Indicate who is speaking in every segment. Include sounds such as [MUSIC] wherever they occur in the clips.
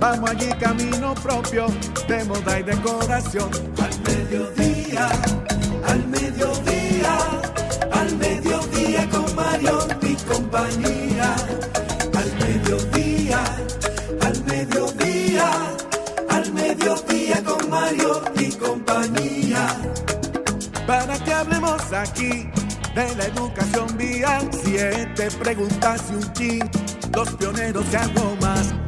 Speaker 1: Vamos allí camino propio de moda y decoración. Al mediodía, al mediodía, al mediodía con Mario y compañía. Al mediodía, al mediodía, al mediodía con Mario y compañía para que hablemos aquí de la educación vial. Siete preguntas y un chin, los pioneros y algo más.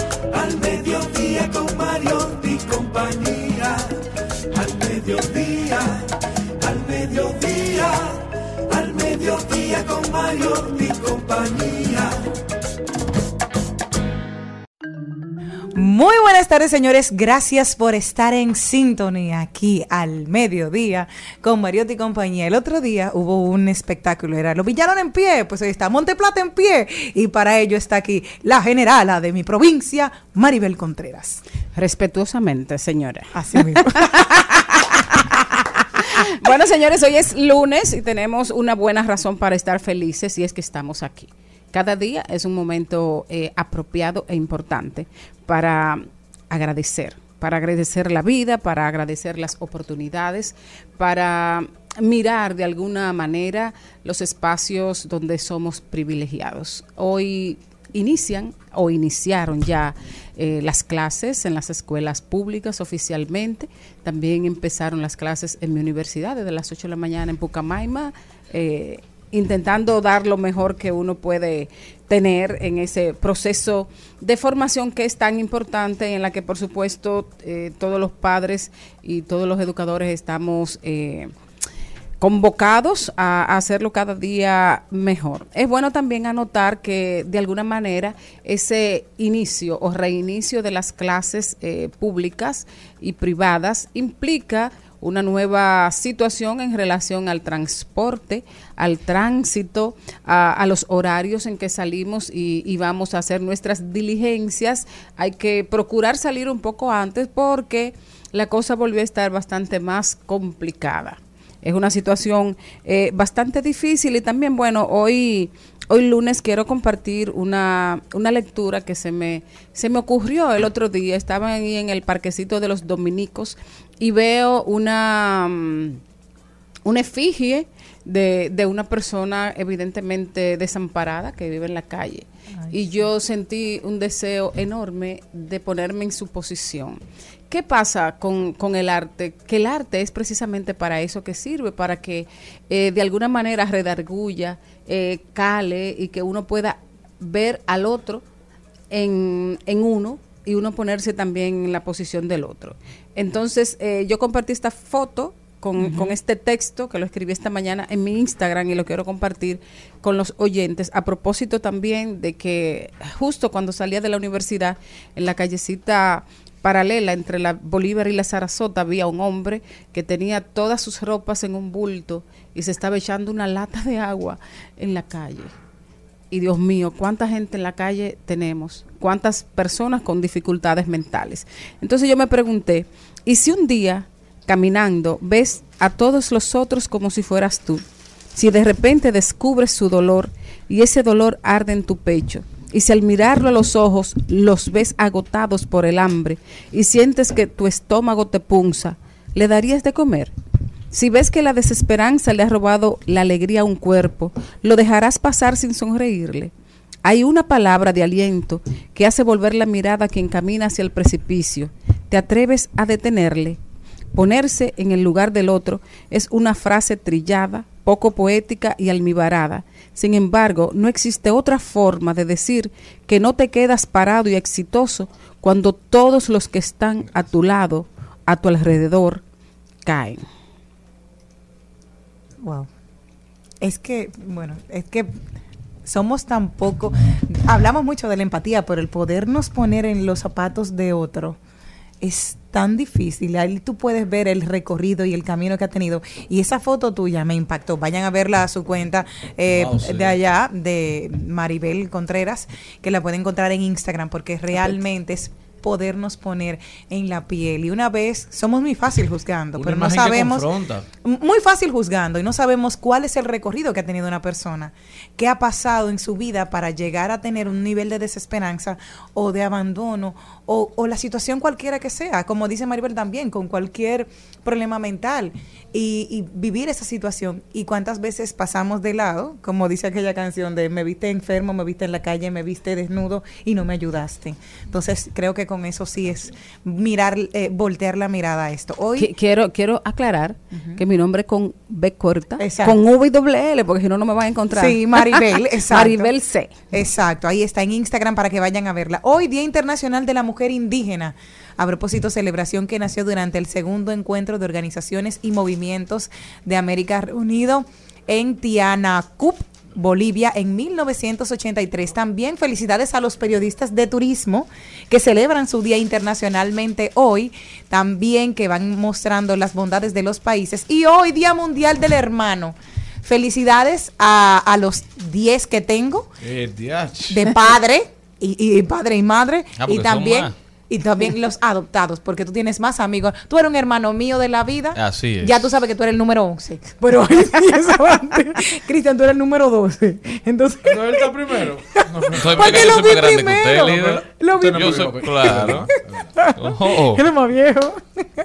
Speaker 1: al mediodía con Mario y compañía. Al mediodía, al mediodía, al mediodía con Mario y compañía.
Speaker 2: Muy buenas tardes, señores. Gracias por estar en sintonía aquí al mediodía con Mariotti y compañía. El otro día hubo un espectáculo, era Los Villanos en pie, pues hoy está Monteplata en pie y para ello está aquí la generala de mi provincia, Maribel Contreras.
Speaker 3: Respetuosamente, señora.
Speaker 2: Así mismo. [LAUGHS]
Speaker 3: bueno, señores, hoy es lunes y tenemos una buena razón para estar felices y es que estamos aquí. Cada día es un momento eh, apropiado e importante para agradecer, para agradecer la vida, para agradecer las oportunidades, para mirar de alguna manera los espacios donde somos privilegiados. Hoy inician o iniciaron ya eh, las clases en las escuelas públicas oficialmente. También empezaron las clases en mi universidad desde las 8 de la mañana en Pucamaima. Eh, intentando dar lo mejor que uno puede tener en ese proceso de formación que es tan importante, en la que por supuesto eh, todos los padres y todos los educadores estamos eh, convocados a, hacerlo cada día mejor. Es bueno también anotar que de alguna manera ese inicio o reinicio de las clases eh, públicas y privadas implica una nueva situación en relación al transporte, al tránsito, a, los horarios en que salimos y, y, vamos a hacer nuestras diligencias. Hay que procurar salir un poco antes porque la cosa volvió a estar bastante más complicada. Es una situación eh, bastante difícil y también, bueno, hoy hoy lunes quiero compartir una, una lectura que se me, se me ocurrió el otro día. Estaba ahí en el parquecito de los dominicos y veo una, mm, una efigie de, de una persona evidentemente desamparada que vive en la calle. y yo sentí un deseo enorme de ponerme en su posición. ¿Qué pasa con, con, el arte? Que el arte es precisamente para eso que sirve, para que eh, de alguna manera redarguya, eh, cale y que uno pueda ver al otro en, en, uno y uno ponerse también en la posición del otro. Entonces, eh, yo compartí esta foto con, con este texto que lo escribí esta mañana en mi Instagram y lo quiero compartir con los oyentes a propósito también de que justo cuando salía de la universidad en la callecita paralela entre la Bolívar y la Sarasota había un hombre que tenía todas sus ropas en un bulto y se estaba echando una lata de agua en la calle. Y Dios mío, ¿cuánta gente en la calle tenemos? ¿Cuántas personas con dificultades mentales? Entonces yo me pregunté, ¿y si un día caminando ves a todos los otros como si fueras tú? Si de repente descubres su dolor y ese dolor arde en tu pecho, y si al mirarlo a los ojos los ves agotados por el hambre y sientes que tu estómago te punza, ¿le darías de comer? Si ves que la desesperanza le ha robado la alegría a un cuerpo, ¿lo dejarás pasar sin sonreírle? Hay una palabra de aliento que hace volver la mirada a quien camina hacia el precipicio. ¿Te atreves a detenerle? Ponerse en el lugar del otro es una frase trillada, poco poética y almibarada. Sin embargo, no existe otra forma de decir que no te quedas parado y exitoso cuando todos los que están a tu lado, a tu alrededor, caen.
Speaker 2: Wow. Es que, bueno, es que somos tan poco, hablamos mucho de la empatía, pero el podernos poner en los zapatos de otro es tan difícil. Ahí tú puedes ver el recorrido y el camino que ha tenido. Y esa foto tuya me impactó. Vayan a verla a su cuenta eh,
Speaker 4: Wow, sí.
Speaker 2: de allá, de Maribel Contreras, que la pueden encontrar en Instagram, porque realmente es podernos poner en la piel. Y una vez, somos muy fácil juzgando,
Speaker 4: Una
Speaker 2: pero no sabemos... Muy fácil juzgando y no sabemos cuál es el recorrido que ha tenido una persona, qué ha pasado en su vida para llegar a tener un nivel de desesperanza o de abandono o, o la situación cualquiera que sea, como dice Maribel también, con cualquier problema mental y, y vivir esa situación. Y cuántas veces pasamos de lado, como dice aquella canción de me viste enfermo, me viste en la calle, me viste desnudo y no me ayudaste. Entonces creo que con eso sí es mirar, eh, voltear la mirada a esto. Hoy
Speaker 3: Qui- Quiero, quiero aclarar que mi nombre es con B corta,
Speaker 2: Exacto.
Speaker 3: con V y doble L, porque si no, no me van a encontrar.
Speaker 2: Sí, Maribel, [LAUGHS] exacto.
Speaker 3: Maribel C.
Speaker 2: Exacto, ahí está en Instagram para que vayan a verla. Hoy, Día Internacional de la Mujer Indígena. A propósito, celebración que nació durante el segundo encuentro de organizaciones y movimientos de América reunido en Tianacup, Bolivia, en 1983. También felicidades a los periodistas de turismo que celebran su día internacionalmente hoy, también que van mostrando las bondades de los países. Y hoy, Día Mundial del Hermano. Felicidades a, a los 10 que tengo de padre [LAUGHS] y, y padre y madre
Speaker 4: Ah,
Speaker 2: y también. Y también los adoptados porque tú tienes más amigos tú eres un hermano mío de la vida
Speaker 4: Así es.
Speaker 2: ya tú sabes que tú eres el número 11 pero. [LAUGHS] Cristian tú eres el número 12 entonces
Speaker 5: ¿No él está primero?
Speaker 4: Soy [LAUGHS]
Speaker 2: ¿Por qué
Speaker 4: yo
Speaker 2: lo
Speaker 4: soy
Speaker 2: vi primero?
Speaker 4: usted.
Speaker 2: Lo vi
Speaker 5: primero.
Speaker 4: soy, claro. [LAUGHS] Oh,
Speaker 2: eres más viejo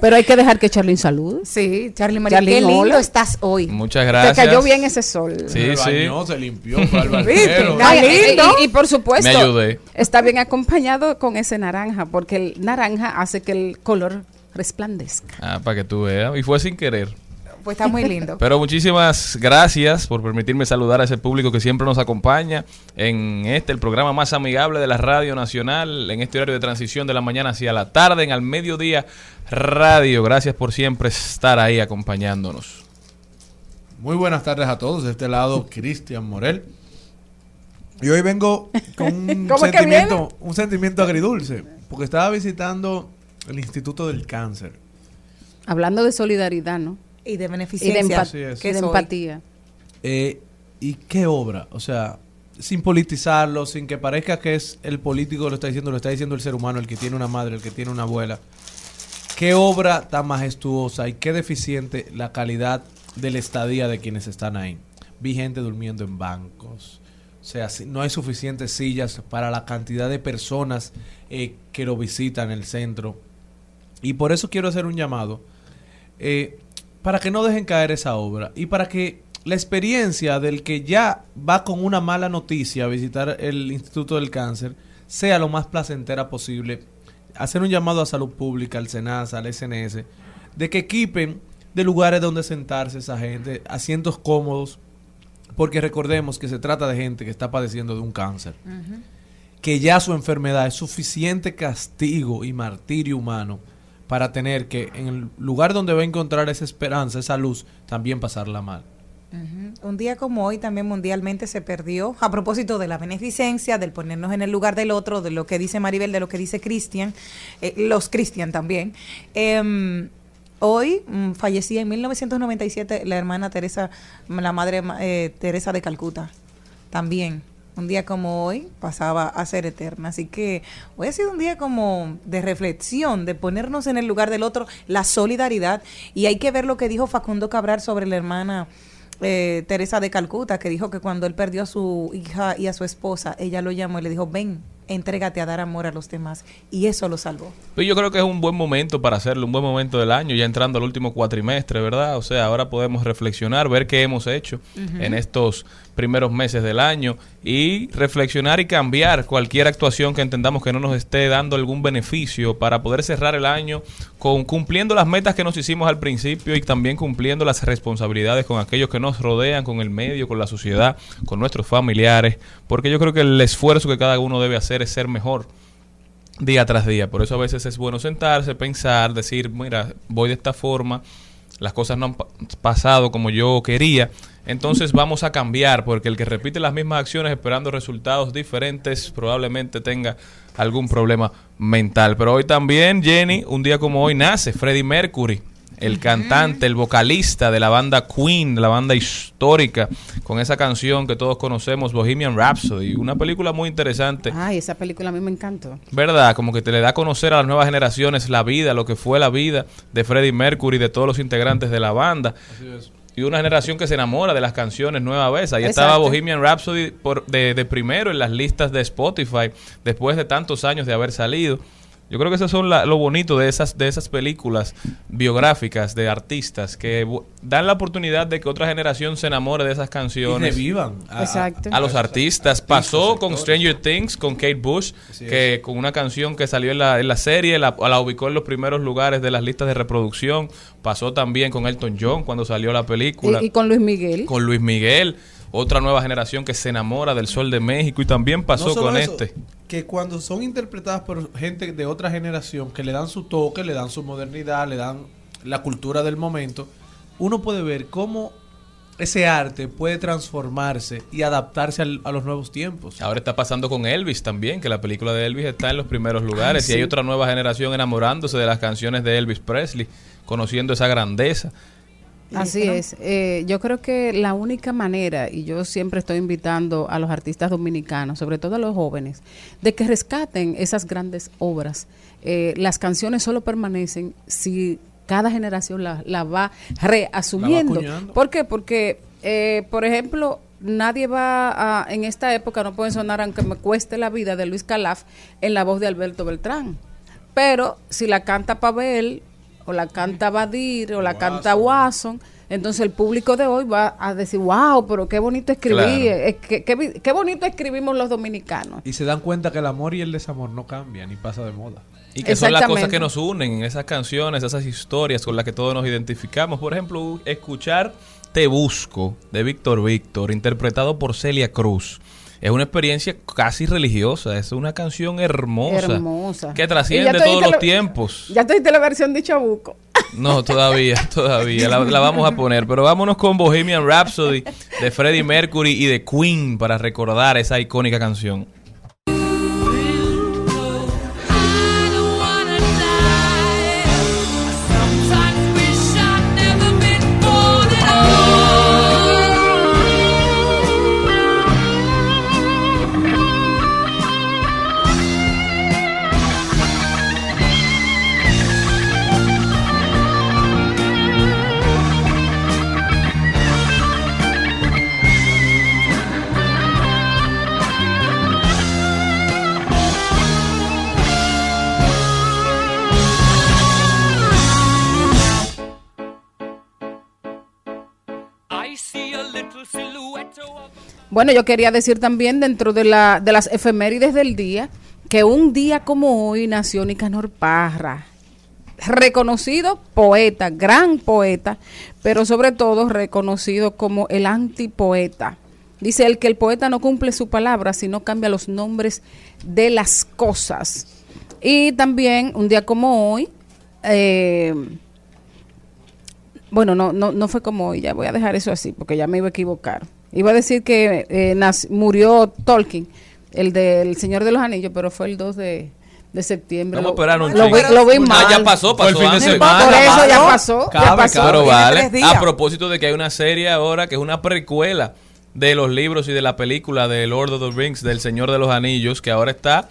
Speaker 3: Pero hay que dejar que Charlene salude.
Speaker 2: sí Charlie María
Speaker 3: Charlie,
Speaker 2: qué lindo
Speaker 3: hola.
Speaker 2: estás hoy
Speaker 4: muchas
Speaker 3: Te
Speaker 4: gracias.
Speaker 3: cayó bien ese sol.
Speaker 4: Sí,
Speaker 5: se
Speaker 4: sí.
Speaker 5: bañó, se limpió, fue al barbero.
Speaker 3: Ay, y-
Speaker 2: lindo.
Speaker 3: y, y por supuesto,
Speaker 4: Me ayudé.
Speaker 3: está bien acompañado con ese naranja, porque el naranja hace que el color resplandezca.
Speaker 4: Ah, para que tú veas. Y fue sin querer.
Speaker 2: pues está muy lindo [LAUGHS]
Speaker 4: Pero muchísimas gracias por permitirme saludar a ese público que siempre nos acompaña en este, el programa más amigable de la Radio Nacional, en este horario de transición de la mañana hacia la tarde, en al mediodía radio. Gracias por siempre estar ahí acompañándonos.
Speaker 5: Muy buenas tardes a todos. De este lado, [LAUGHS] Cristian Morel. Y hoy vengo con un [LAUGHS]
Speaker 3: ¿Cómo es que
Speaker 5: sentimiento, un sentimiento agridulce. Porque estaba visitando el Instituto del Cáncer.
Speaker 3: Hablando de solidaridad, ¿no?
Speaker 2: y de
Speaker 3: Y de,
Speaker 2: beneficencia
Speaker 3: empa-
Speaker 5: Así es.
Speaker 2: que
Speaker 3: y de empatía.
Speaker 5: Eh, ¿Y qué obra? O sea, sin politizarlo, sin que parezca que es el político que lo está diciendo, lo está diciendo el ser humano, el que tiene una madre, el que tiene una abuela. Qué obra tan majestuosa y qué deficiente la calidad de la estadía de quienes están ahí. Vi gente durmiendo en bancos. O sea, no hay suficientes sillas para la cantidad de personas eh, que lo visitan el centro. Y por eso quiero hacer un llamado eh, para que no dejen caer esa obra y para que la experiencia del que ya va con una mala noticia a visitar el Instituto del Cáncer sea lo más placentera posible. Hacer un llamado a salud pública, al SENASA, al SNS, de que equipen de lugares donde sentarse esa gente, asientos cómodos, porque recordemos que se trata de gente que está padeciendo de un cáncer que ya su enfermedad es suficiente castigo y martirio humano para tener que en el lugar donde va a encontrar esa esperanza, esa luz, también pasarla mal.
Speaker 2: Un día como hoy también mundialmente se perdió, a propósito de la beneficencia, del ponernos en el lugar del otro, de lo que dice Maribel, de lo que dice Cristian, eh, los Cristian también. Em, hoy mm, fallecía en 1997 la hermana Teresa, la madre eh, Teresa de Calcuta, también. Un día como hoy pasaba a ser eterna. Así que hoy ha sido un día como de reflexión, de ponernos en el lugar del otro, la solidaridad. Y hay que ver lo que dijo Facundo Cabral sobre la hermana eh, Teresa de Calcuta, que dijo que cuando él perdió a su hija y a su esposa, ella lo llamó y le dijo, ven, entrégate a dar amor a los demás. Y eso lo salvó.
Speaker 4: Pues yo creo que es un buen momento para hacerlo, un buen momento del año, ya entrando al último cuatrimestre, ¿verdad? O sea, ahora podemos reflexionar, ver qué hemos hecho en estos primeros meses del año y reflexionar y cambiar cualquier actuación que entendamos que no nos esté dando algún beneficio para poder cerrar el año con cumpliendo las metas que nos hicimos al principio y también cumpliendo las responsabilidades con aquellos que nos rodean, con el medio, con la sociedad, con nuestros familiares, porque yo creo que el esfuerzo que cada uno debe hacer es ser mejor día tras día. Por eso a veces es bueno sentarse, pensar, decir, mira, voy de esta forma, las cosas no han pa- pasado como yo quería, entonces vamos a cambiar, porque el que repite las mismas acciones esperando resultados diferentes probablemente tenga algún problema mental. Pero hoy también, Jenny, un día como hoy nace Freddie Mercury. El cantante, el vocalista de la banda Queen, de la banda histórica, con esa canción que todos conocemos, Bohemian Rhapsody, una película muy interesante.
Speaker 3: Ay, esa película a mí me encantó.
Speaker 4: ¿Verdad? Como que te le da a conocer a las nuevas generaciones la vida, lo que fue la vida de Freddie Mercury, de todos los integrantes de la banda. Y una generación que se enamora de las canciones nueva vez. Ahí estaba. Bohemian Rhapsody por, de, de primero en las listas de Spotify, después de tantos años de haber salido. Yo creo que eso son la- lo bonito de esas, de esas películas biográficas de artistas que dan la oportunidad de que otra generación se enamore de esas
Speaker 5: Y
Speaker 4: canciones
Speaker 5: revivan a,
Speaker 3: Exacto.
Speaker 4: a los artistas. Pasó con. Stranger Things, con Kate Bush,
Speaker 5: Así
Speaker 4: que con una canción que salió en la, en la serie, la, la ubicó en los primeros lugares de las listas de reproducción. Pasó también con Elton John cuando salió la película.
Speaker 3: Y, y con Luis Miguel.
Speaker 4: Con Luis Miguel, otra nueva generación que se enamora del sol de México. Y también pasó
Speaker 5: No
Speaker 4: con
Speaker 5: eso,
Speaker 4: este.
Speaker 5: Que cuando son interpretadas por gente de otra generación, que le dan su toque, le dan su modernidad, le dan la cultura del momento, uno puede ver cómo ese arte puede transformarse y adaptarse al- a los nuevos tiempos.
Speaker 4: Ahora está pasando con Elvis también, que la película de Elvis está en los primeros lugares.
Speaker 3: sí.
Speaker 4: Y hay otra nueva generación enamorándose de las canciones de Elvis Presley, conociendo esa grandeza.
Speaker 3: Así es. Eh, yo creo que la única manera, y yo siempre estoy invitando a los artistas dominicanos, sobre todo a los jóvenes, de que rescaten esas grandes obras. Eh, las canciones solo permanecen si cada generación la, la va reasumiendo. ¿Por qué? Porque, eh, por ejemplo, nadie va a, en esta época, no pueden sonar, aunque me cueste la vida, de Luis Calaf en la voz de Alberto Beltrán. Pero si la canta Pavel, o la canta Badir, o la canta Watson, entonces el público de hoy va a decir, wow, pero qué bonito escribir,
Speaker 4: Claro.
Speaker 3: eh, qué, qué vi- qué bonito escribimos los dominicanos.
Speaker 5: Y se dan cuenta que el amor y el desamor no cambian ni pasa de moda.
Speaker 4: Y que son las cosas que nos unen, esas canciones, esas historias con las que todos nos identificamos. Por ejemplo, escuchar Te Busco de Víctor Víctor, interpretado por Celia Cruz. Es una experiencia casi religiosa, es una canción hermosa.
Speaker 3: Hermosa.
Speaker 4: Que trasciende todos los
Speaker 3: la-
Speaker 4: tiempos.
Speaker 3: Ya te diste la versión de Chabuco. [LAUGHS]
Speaker 4: No, todavía, todavía. La, la vamos a poner. Pero vámonos con Bohemian Rhapsody de Freddie Mercury y de Queen para recordar esa icónica canción.
Speaker 3: Bueno, yo quería decir también dentro de, la, de las efemérides del día que un día como hoy nació Nicanor Parra, reconocido poeta, gran poeta, pero sobre todo reconocido como el antipoeta. Dice él que el poeta no cumple su palabra, sino cambia los nombres de las cosas. Y también un día como hoy eh, bueno, no, no, no fue como hoy, ya voy a dejar eso así, porque ya me iba a equivocar. Iba a decir que eh, murió Tolkien, el del Señor de los Anillos, pero fue el 2 de, de septiembre.
Speaker 4: Vamos a esperar un
Speaker 3: lo, vi, lo vi
Speaker 4: Ah,
Speaker 3: mal.
Speaker 4: ya pasó,
Speaker 5: Fue el
Speaker 4: pasó
Speaker 5: fin de
Speaker 4: antes.
Speaker 5: semana.
Speaker 3: Por eso ya
Speaker 2: Cabe,
Speaker 3: pasó. ya
Speaker 5: cabe,
Speaker 3: pasó.
Speaker 4: Pero
Speaker 2: Tiene
Speaker 4: vale, a propósito de que hay una serie ahora que es una precuela de los libros y de la película de Lord of the Rings, del Señor de los Anillos, que ahora está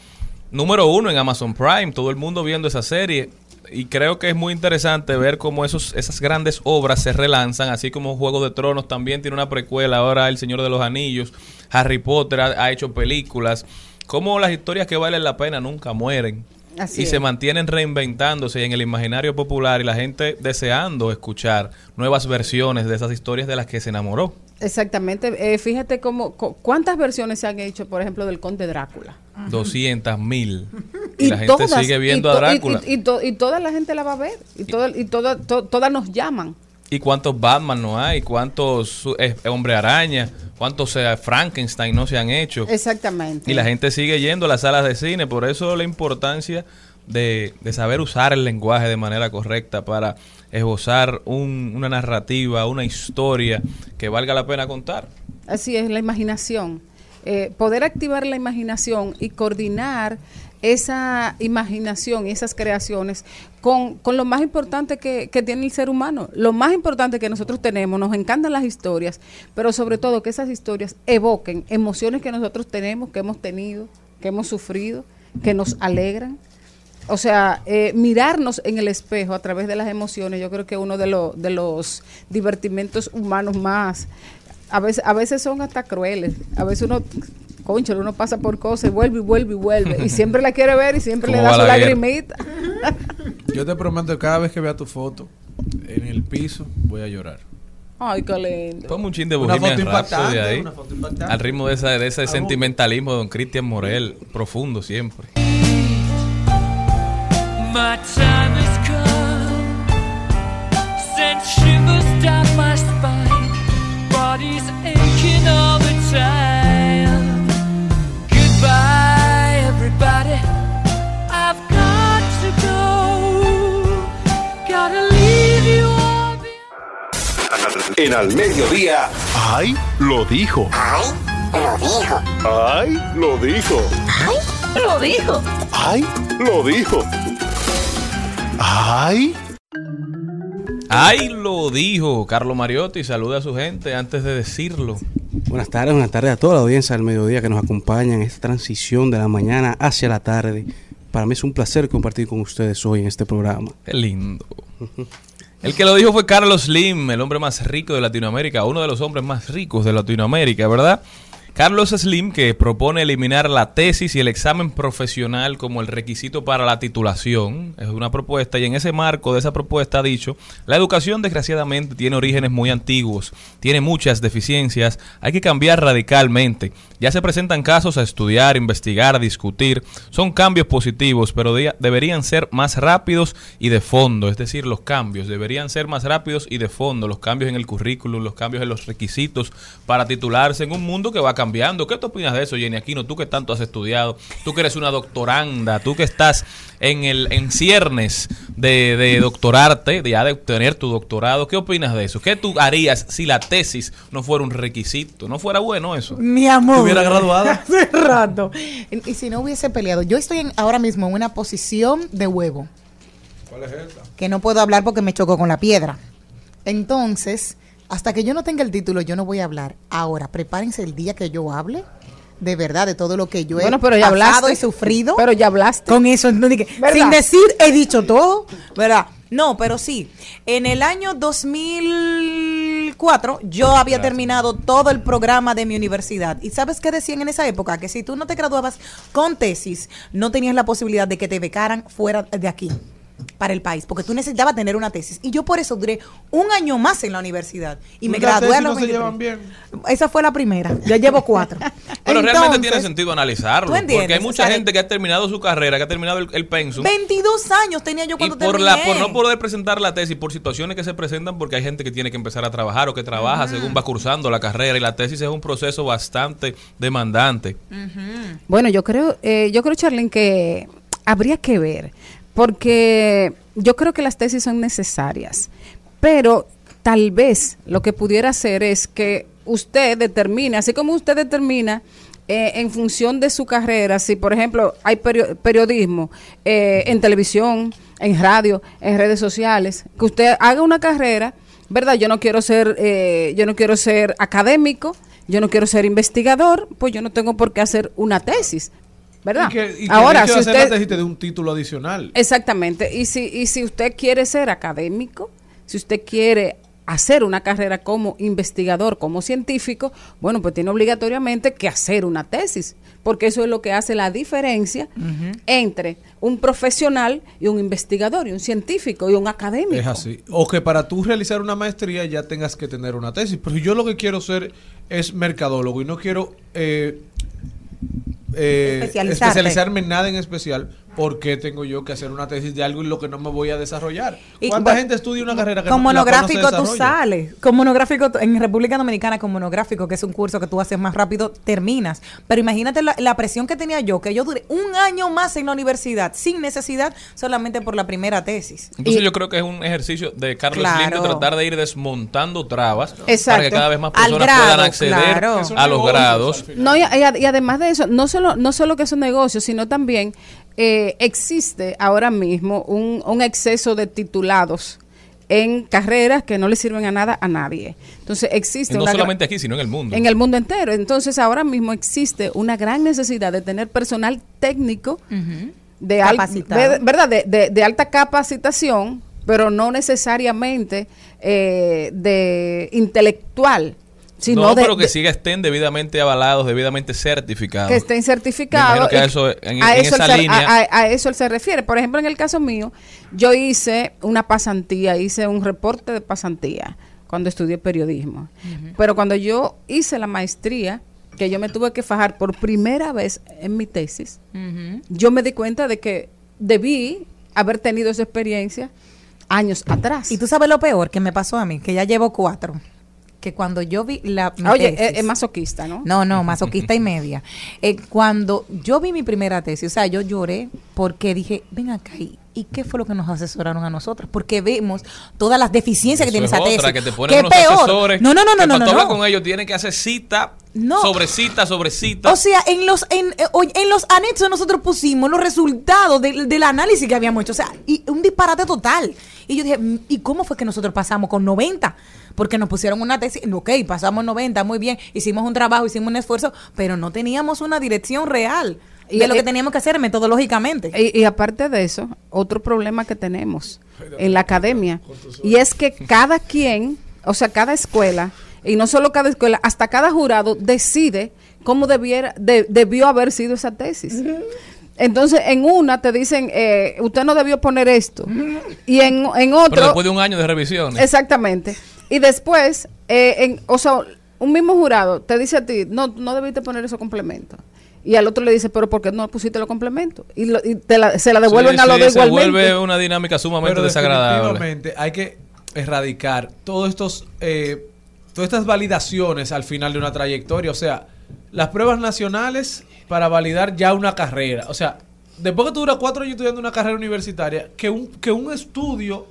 Speaker 4: número uno en Amazon Prime, todo el mundo viendo esa serie. Y creo que es muy interesante ver cómo esos, esas grandes obras se relanzan, así como Juego de Tronos también tiene una precuela, ahora El Señor de los Anillos, Harry Potter ha, ha hecho películas, cómo las historias que valen la pena nunca mueren
Speaker 3: Así
Speaker 4: y
Speaker 3: es.
Speaker 4: se mantienen reinventándose en el imaginario popular y la gente deseando escuchar nuevas versiones de esas historias de las que se enamoró.
Speaker 3: Exactamente. Eh, fíjate cómo, cu- cuántas versiones se han hecho, por ejemplo, del Conde Drácula.
Speaker 4: 200 mil. Y, la gente
Speaker 3: todas-
Speaker 4: sigue viendo a Drácula.
Speaker 3: Y, y to- y toda la gente la va a ver. Y, toda, y toda, to- todas nos llaman.
Speaker 4: ¿Y cuántos Batman no hay? ¿Cuántos eh, Hombre Araña? ¿Cuántos eh, Frankenstein no se han hecho?
Speaker 3: Exactamente.
Speaker 4: Y la gente sigue yendo a las salas de cine. Por eso la importancia de, de saber usar el lenguaje de manera correcta para esbozar un- una narrativa, una historia que valga la pena contar.
Speaker 3: Así es, la imaginación. Eh, poder activar la imaginación y coordinar esa imaginación y esas creaciones con, con lo más importante que, que tiene el ser humano. Lo más importante que nosotros tenemos, nos encantan las historias, pero sobre todo que esas historias evoquen emociones que nosotros tenemos, que hemos tenido, que hemos sufrido, que nos alegran. O sea, eh, mirarnos en el espejo a través de las emociones, yo creo que uno de, los de los divertimentos humanos más, a veces, a veces son hasta crueles, a veces uno, concho, uno pasa por cosas y vuelve y vuelve y vuelve, y siempre la quiere ver y siempre le da su
Speaker 4: Balaguer.
Speaker 3: lagrimita.
Speaker 5: Yo te prometo que cada vez que vea tu foto en el piso, voy a llorar.
Speaker 3: Ay, qué lindo.
Speaker 4: Ponme un chin de
Speaker 5: Una
Speaker 4: Bohemian
Speaker 5: foto
Speaker 4: Rhapsody
Speaker 5: impactante,
Speaker 4: ahí.
Speaker 5: una foto impactante.
Speaker 4: Al ritmo de, esa, de ese sentimentalismo de don Cristian Morel, profundo siempre.
Speaker 6: My time has come. Sent shivers down my spine. Body's aching all the time. Goodbye, everybody. I've got to go. Gotta leave you all behind.
Speaker 7: En al mediodía. ¡Ay! Lo dijo. ¡Ay! Lo dijo.
Speaker 8: Lo dijo.
Speaker 7: ¡Ay! Lo dijo. ¡Ay!
Speaker 4: Ay, lo dijo Carlos Mariotti. Saluda a su gente antes de decirlo.
Speaker 9: Buenas tardes, buenas tardes a toda la audiencia del mediodía que nos acompaña en esta transición de la mañana hacia la tarde. Para mí es un placer compartir con ustedes hoy en este programa.
Speaker 4: Qué lindo. El que lo dijo fue Carlos Slim, el hombre más rico de Latinoamérica, uno de los hombres más ricos de Latinoamérica, ¿verdad? Carlos Slim, que propone eliminar la tesis y el examen profesional como el requisito para la titulación, es una propuesta, y en ese marco de esa propuesta ha dicho, la educación desgraciadamente tiene orígenes muy antiguos, tiene muchas deficiencias, hay que cambiar radicalmente. Ya se presentan casos a estudiar, investigar, discutir, son cambios positivos, pero de- deberían ser más rápidos y de fondo, es decir, los cambios deberían ser más rápidos y de fondo, los cambios en el currículum, los cambios en los requisitos para titularse en un mundo que va cambiando. ¿Qué tú opinas de eso, Jenny Aquino? Tú que tanto has estudiado, tú que eres una doctoranda, tú que estás en el en ciernes de, de doctorarte, de ya de obtener tu doctorado, ¿qué opinas de eso? ¿Qué tú harías si la tesis no fuera un requisito? ¿No fuera bueno eso?
Speaker 2: Mi amor.
Speaker 5: hubiera graduado? [LAUGHS]
Speaker 2: Hace rato. Y, si no hubiese peleado, yo estoy en- ahora mismo en una posición de huevo.
Speaker 5: ¿Cuál es esta?
Speaker 2: Que no puedo hablar porque me choco con la piedra. Entonces, hasta que yo no tenga el título, yo no voy a hablar. Ahora, prepárense el día que yo hable, de verdad, de todo lo que yo
Speaker 3: Bueno,
Speaker 2: he
Speaker 3: pero ya
Speaker 2: pasado
Speaker 3: hablaste.
Speaker 2: y sufrido.
Speaker 3: Pero ya hablaste.
Speaker 2: Con eso, sin decir, he dicho todo, ¿verdad? No, pero sí. En el año 2004 yo había terminado todo el programa de mi universidad. ¿Y sabes qué decían en esa época? Que si tú no te graduabas con tesis, no tenías la posibilidad de que te becaran fuera de aquí para el país, porque tú necesitabas tener una tesis. Y yo por eso duré un año más en la universidad y me
Speaker 5: ¿Las
Speaker 2: gradué a los
Speaker 5: no se
Speaker 2: 23.
Speaker 5: llevan bien?
Speaker 2: Esa fue la primera. Ya llevo cuatro. [LAUGHS] [LAUGHS]
Speaker 4: Pero realmente tiene sentido analizarlo, porque hay mucha
Speaker 2: O sea,
Speaker 4: gente que ha terminado su carrera, que ha terminado el, el pensum.
Speaker 2: 22 años tenía yo
Speaker 4: Y
Speaker 2: cuando
Speaker 4: por,
Speaker 2: terminé.
Speaker 4: la, por no poder presentar la tesis, por situaciones que se presentan, porque hay gente que tiene que empezar a trabajar o que trabaja según va cursando la carrera, y la tesis es un proceso bastante demandante.
Speaker 3: Bueno, yo creo, eh, yo creo, Charlene, que habría que ver, porque yo creo que las tesis son necesarias, pero tal vez lo que pudiera hacer es que usted determine, así como usted determina eh, en función de su carrera, si por ejemplo hay perio- periodismo eh, en televisión, en radio, en redes sociales, que usted haga una carrera, ¿verdad? Yo no quiero ser, eh, yo no quiero ser académico, yo no quiero ser investigador, pues yo no tengo por qué hacer una tesis, ¿verdad?
Speaker 5: Y que, y que
Speaker 3: Ahora,
Speaker 5: el hecho
Speaker 3: si
Speaker 5: de hacer
Speaker 3: usted
Speaker 5: la dé un título adicional.
Speaker 3: Exactamente. Y si, y si usted quiere ser académico, si usted quiere hacer una carrera como investigador, como científico, bueno, pues tiene obligatoriamente que hacer una tesis, porque eso es lo que hace la diferencia entre un profesional y un investigador, y un científico y un académico.
Speaker 5: Es así. O que para tú realizar una maestría ya tengas que tener una tesis. Pero yo lo que quiero ser es mercadólogo y no quiero eh, eh, especializarme en nada en especial. ¿Por qué tengo yo que hacer una tesis de algo en lo que no me voy a desarrollar?
Speaker 2: Y
Speaker 5: ¿Cuánta gente estudia una carrera que
Speaker 2: Con
Speaker 5: no, la cual no se
Speaker 2: monográfico tú sales. Con monográfico en República Dominicana con monográfico, que es un curso que tú haces más rápido, terminas. Pero imagínate la, la presión que tenía yo, que yo duré un año más en la universidad sin necesidad solamente por la primera tesis.
Speaker 4: Entonces
Speaker 3: Y-
Speaker 4: yo creo que es un ejercicio de Carlos
Speaker 2: Claro.
Speaker 4: Slim de tratar de ir desmontando trabas para que cada vez más personas
Speaker 2: grado,
Speaker 4: puedan acceder
Speaker 2: claro.
Speaker 4: a los grados.
Speaker 3: No, y, y- y además de eso, no solo, no solo que es un negocio, sino también eh, existe ahora mismo un, un exceso de titulados en carreras que no le sirven a nada a nadie. Entonces existe
Speaker 4: no
Speaker 3: una
Speaker 4: solamente aquí, sino en el mundo.
Speaker 3: en el mundo entero. Entonces ahora mismo existe una gran necesidad de tener personal técnico de, al- de- ¿verdad? De, de- de alta capacitación, pero no necesariamente eh, de intelectual, sino
Speaker 4: no,
Speaker 3: de,
Speaker 4: pero que
Speaker 3: de-
Speaker 4: sí estén debidamente avalados, debidamente certificados.
Speaker 3: que estén certificados.
Speaker 4: imagino que a
Speaker 3: y-
Speaker 4: eso- en-
Speaker 3: a
Speaker 4: en
Speaker 3: eso él
Speaker 4: esa
Speaker 3: se-
Speaker 4: línea-
Speaker 3: a- a- a eso él se refiere. Por ejemplo, en el caso mío, yo hice una pasantía, hice un reporte de pasantía cuando estudié periodismo. Pero cuando yo hice la maestría, que yo me tuve que fajar por primera vez en mi tesis, yo me di cuenta de que debí haber tenido esa experiencia años atrás.
Speaker 2: Y tú sabes lo peor que me pasó a mí, que ya llevo cuatro. Que cuando yo vi la.
Speaker 3: Ah, Oye,
Speaker 2: tesis-
Speaker 3: es, es masoquista, ¿no?
Speaker 2: No, no, masoquista y media. Eh, cuando yo vi mi primera tesis, o sea, yo lloré porque dije, ven acá, ¿y, y qué fue lo que nos asesoraron a nosotros? Porque vemos todas las deficiencias que tiene
Speaker 4: es
Speaker 2: esa
Speaker 4: otra,
Speaker 2: tesis.
Speaker 4: que te ponen
Speaker 2: ¿Qué
Speaker 4: unos
Speaker 2: peor?
Speaker 4: asesores
Speaker 2: No, no, no, no, no, no. no.
Speaker 4: con ellos tienen que hacer cita
Speaker 2: No.
Speaker 4: sobre cita sobre cita.
Speaker 2: O sea, en los en, eh, oye, en los anexos nosotros pusimos los resultados del, del análisis que habíamos hecho. O sea, y un disparate total. Y yo dije, mm, ¿y cómo fue que nosotros pasamos con 90? Porque nos pusieron una tesis, ok, pasamos 90, muy bien, hicimos un trabajo, hicimos un esfuerzo, pero no teníamos una dirección real
Speaker 3: Y-
Speaker 2: de lo
Speaker 3: y-
Speaker 2: que teníamos que hacer metodológicamente.
Speaker 3: Y, y aparte de eso, otro problema que tenemos en la academia, y es que cada quien, o sea, cada escuela, y no solo cada escuela, hasta cada jurado decide cómo debiera, de- debió haber sido esa tesis. Entonces, en una te dicen, eh, usted no debió poner esto, [LAUGHS] y en, en
Speaker 4: pero
Speaker 3: otro,
Speaker 4: después de un año de revisiones.
Speaker 3: exactamente, y después, eh, en, o sea, un mismo jurado te dice a ti, no, no debiste poner esos complementos. Y al otro le dice, pero ¿por qué no pusiste los complementos? Y, lo- y te la- se la devuelven
Speaker 4: Sí,
Speaker 3: a lo
Speaker 4: sí,
Speaker 3: de
Speaker 4: se
Speaker 3: igualmente.
Speaker 4: vuelve una dinámica sumamente
Speaker 5: Pero
Speaker 4: desagradable.
Speaker 5: definitivamente hay que erradicar todos estos eh, todas estas validaciones al final de una trayectoria, o sea, las pruebas nacionales para validar ya una carrera, o sea, después que tú duras cuatro años estudiando una carrera universitaria, que un que un estudio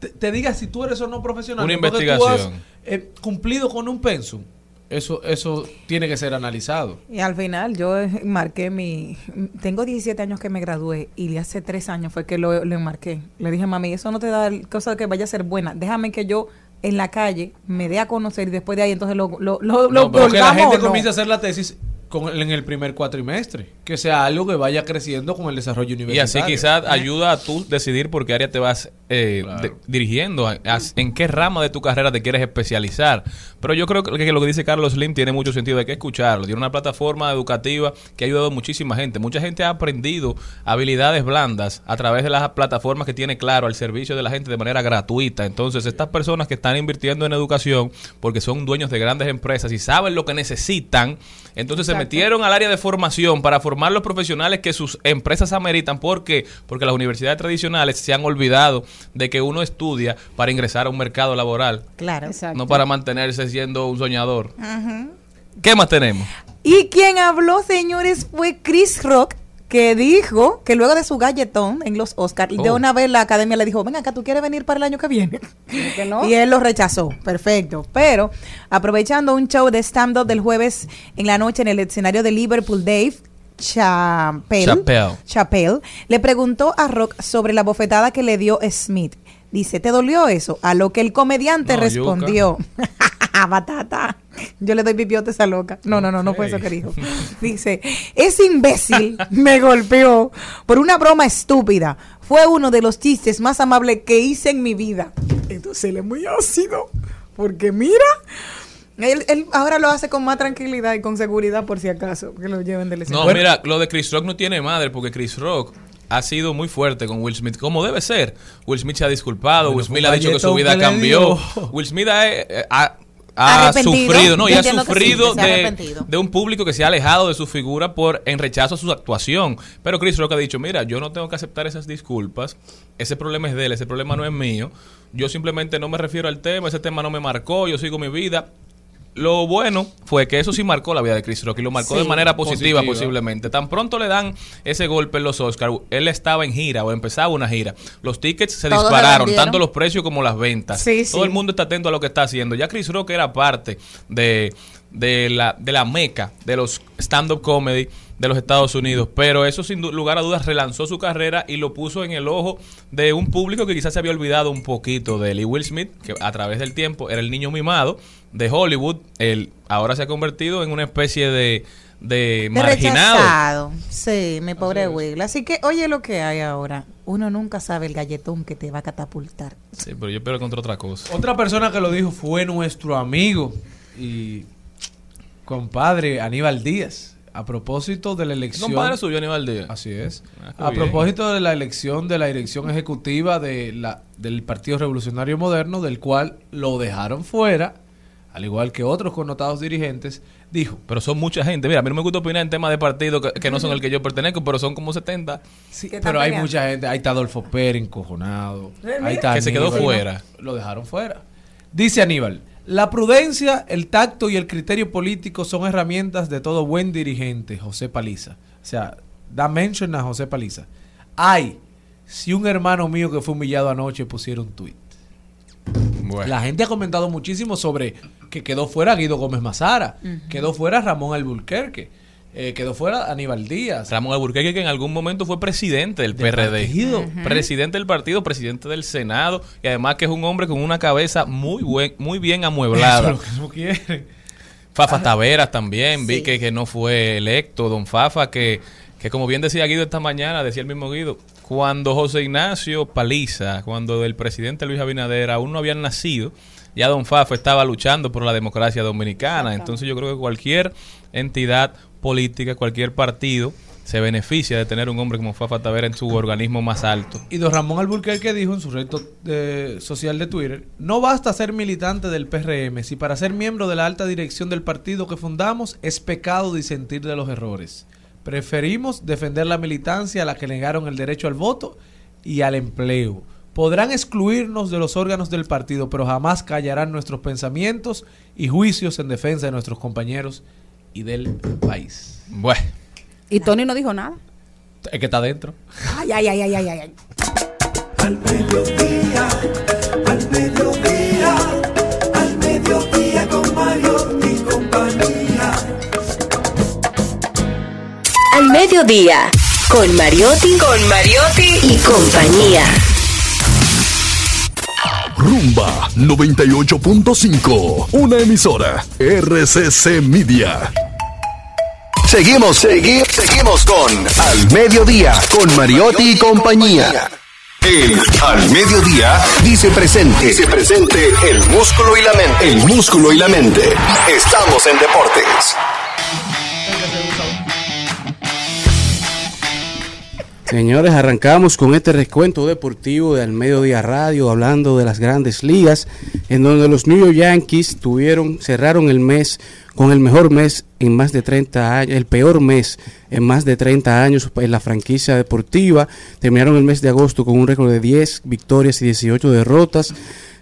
Speaker 5: te, te diga si tú eres o no profesional,
Speaker 4: Una
Speaker 5: tú
Speaker 4: investigación.
Speaker 5: has, eh, cumplido con un pensum, eso eso tiene que ser analizado.
Speaker 2: Y al final yo eh, marqué mi... Tengo 17 años que me gradué y hace tres años fue que lo, lo enmarqué. Le dije, mami, eso no te da cosa de que vaya a ser buena. Déjame que yo en la calle me dé a conocer y después de ahí entonces lo, lo, lo, lo
Speaker 5: No, pero que la gente
Speaker 2: no.
Speaker 5: comience a hacer la tesis con, en el primer cuatrimestre, que sea algo que vaya creciendo con el desarrollo
Speaker 4: Y
Speaker 5: universitario.
Speaker 4: así quizás ayuda a tú decidir por qué área te vas eh, de- dirigiendo, a- a- en qué rama de tu carrera te quieres especializar. Pero yo creo que que lo que dice Carlos Slim tiene mucho sentido, hay que escucharlo. Tiene una plataforma educativa que ha ayudado a muchísima gente. Mucha gente ha aprendido habilidades blandas a través de las plataformas que tiene claro al servicio de la gente de manera gratuita. Entonces, estas personas que están invirtiendo en educación porque son dueños de grandes empresas y saben lo que necesitan, entonces se metieron al área de formación para formar los profesionales que sus empresas ameritan. ¿Por qué? Porque las universidades tradicionales se han olvidado de que uno estudia para ingresar a un mercado laboral,
Speaker 2: Claro.
Speaker 3: Exacto.
Speaker 4: no para mantenerse siendo un soñador. ¿Qué más tenemos?
Speaker 2: Y quien habló, señores, fue Chris Rock que dijo que luego de su galletón en los Oscars, de
Speaker 4: Oh.
Speaker 2: una vez la academia le dijo, venga acá, ¿tú quieres venir para el año que viene?
Speaker 3: que no? [LAUGHS]
Speaker 2: Y él lo rechazó, perfecto. Pero aprovechando un show de stand-up del jueves en la noche en el escenario de Liverpool, Dave Chappelle,
Speaker 4: Chappelle.
Speaker 2: Chappelle le preguntó a Rock sobre la bofetada que le dio Smith. Dice, ¿te dolió eso? A lo que el comediante
Speaker 4: No,
Speaker 2: respondió, [LAUGHS] [LAUGHS] batata, yo le doy pipiote a esa loca. No, no, no, no fue eso que dijo. Dice, ese imbécil [LAUGHS] me golpeó por una broma estúpida. Fue uno de los chistes más amables que hice en mi vida. Entonces él es muy ácido, porque mira, él, él ahora lo hace con más tranquilidad y con seguridad por si acaso que lo lleven del
Speaker 4: No,
Speaker 2: escenario.
Speaker 4: mira, lo de Chris Rock no tiene madre porque Chris Rock ha sido muy fuerte con Will Smith, como debe ser. Will Smith se ha disculpado,
Speaker 5: Bueno,
Speaker 4: Will Smith ha dicho que su vida cambió. Will Smith ha, eh, ha- ha
Speaker 2: Arrepentido.
Speaker 4: sufrido, no, y ha
Speaker 2: sí,
Speaker 4: sufrido de, de un público que se ha alejado de su figura por en rechazo a su actuación. Pero Chris Rock ha dicho, mira, yo no tengo que aceptar esas disculpas, ese problema es de él, ese problema no es mío. Yo simplemente no me refiero al tema, ese tema no me marcó, yo sigo mi vida. Lo bueno fue que eso sí marcó la vida de Chris Rock y lo marcó
Speaker 2: Sí.
Speaker 4: de manera positiva,
Speaker 5: Positiva.
Speaker 4: posiblemente. Tan pronto le dan ese golpe en los Oscars, él estaba en gira o empezaba una gira. Los tickets se
Speaker 2: Todos
Speaker 4: dispararon, tanto los precios como las ventas.
Speaker 2: Sí,
Speaker 4: Todo
Speaker 2: sí.
Speaker 4: el mundo está atento a lo que está haciendo. Ya Chris Rock era parte de, de la, de la meca de los stand-up comedy de los Estados Unidos, pero eso sin lugar a dudas relanzó su carrera y lo puso en el ojo de un público que quizás se había olvidado un poquito de él. Y Will Smith, que a través del tiempo era el niño mimado de Hollywood, él ahora se ha convertido en una especie de, de marginado.
Speaker 2: rechazado. Sí, mi pobre Will. Así que, oye lo que hay ahora. Uno nunca sabe el galletón que te va a catapultar.
Speaker 4: Sí, pero yo espero contra otra cosa.
Speaker 5: Otra persona que lo dijo fue nuestro amigo y compadre Aníbal Díaz. A propósito de la elección.
Speaker 4: Compadre suyo, Aníbal Díaz.
Speaker 5: Así es.
Speaker 4: Ah,
Speaker 5: a
Speaker 4: bien.
Speaker 5: propósito de la elección de la dirección ejecutiva de la, del Partido Revolucionario Moderno, del cual lo dejaron fuera, al igual que otros connotados dirigentes, dijo.
Speaker 4: Pero son mucha gente. Mira, a mí no me gusta opinar en temas de partido que, que no son el que yo pertenezco, pero son como 70.
Speaker 5: Sí, pero hay mucha gente. Ahí está Adolfo Pérez encojonado.
Speaker 2: Eh,
Speaker 5: Ahí está
Speaker 4: Que se quedó
Speaker 5: Aníbal.
Speaker 4: fuera.
Speaker 5: Lo dejaron fuera. Dice Aníbal, la prudencia, el tacto y el criterio político son herramientas de todo buen dirigente, José Paliza. O sea, da mention a José Paliza. Ay, si un hermano mío que fue humillado anoche pusiera un tuit.
Speaker 4: Bueno.
Speaker 5: La gente ha comentado muchísimo sobre que quedó fuera Guido Gómez Mazara, quedó fuera Ramón Alburquerque, eh, quedó fuera Aníbal Díaz.
Speaker 4: Ramón Alburquerque, que en algún momento fue presidente del,
Speaker 5: Del
Speaker 4: PRD.
Speaker 5: partido.
Speaker 4: Presidente del partido, presidente del Senado, y además que es un hombre con una cabeza muy buen, muy bien amueblada.
Speaker 5: Eso es lo que.
Speaker 4: Fafa Taveras también, vi que, que no fue electo, don Fafa, que, que como bien decía Guido esta mañana, decía el mismo Guido, cuando José Ignacio Paliza, cuando el presidente Luis Abinader aún no habían nacido, ya don Fafa estaba luchando por la democracia dominicana. Entonces yo creo que cualquier entidad política, cualquier partido, se beneficia de tener un hombre como Fafa Taveras en su organismo más alto.
Speaker 5: Y don Ramón Alburquerque dijo en su red de- social de Twitter, no basta ser militante del PRM, si para ser miembro de la alta dirección del partido que fundamos es pecado disentir de los errores. Preferimos defender la militancia a la que negaron el derecho al voto y al empleo. Podrán excluirnos de los órganos del partido, pero jamás callarán nuestros pensamientos y juicios en defensa de nuestros compañeros y del país.
Speaker 4: Bueno,
Speaker 3: Y Tony no dijo nada.
Speaker 5: Es que está dentro.
Speaker 2: Ay, ay, ay, ay, ay, ay.
Speaker 1: Al mediodía, al mediodía, al mediodía con Mario y compañía.
Speaker 8: Al mediodía, con Mariotti, con Mariotti y compañía.
Speaker 7: Rumba 98.5, una emisora RCC Media. Seguimos, seguimos, seguimos con Al Mediodía, con Mariotti y compañía. El Al Mediodía dice presente, dice presente el músculo y la mente. El músculo y la mente. Estamos en deportes.
Speaker 9: Señores, arrancamos con este recuento deportivo de Al Mediodía Radio, hablando de las grandes ligas, en donde los New York Yankees tuvieron, cerraron el mes con el mejor mes en más de 30 años, el peor mes en más de 30 años en la franquicia deportiva. Terminaron el mes de agosto con un récord de 10 victorias y 18 derrotas.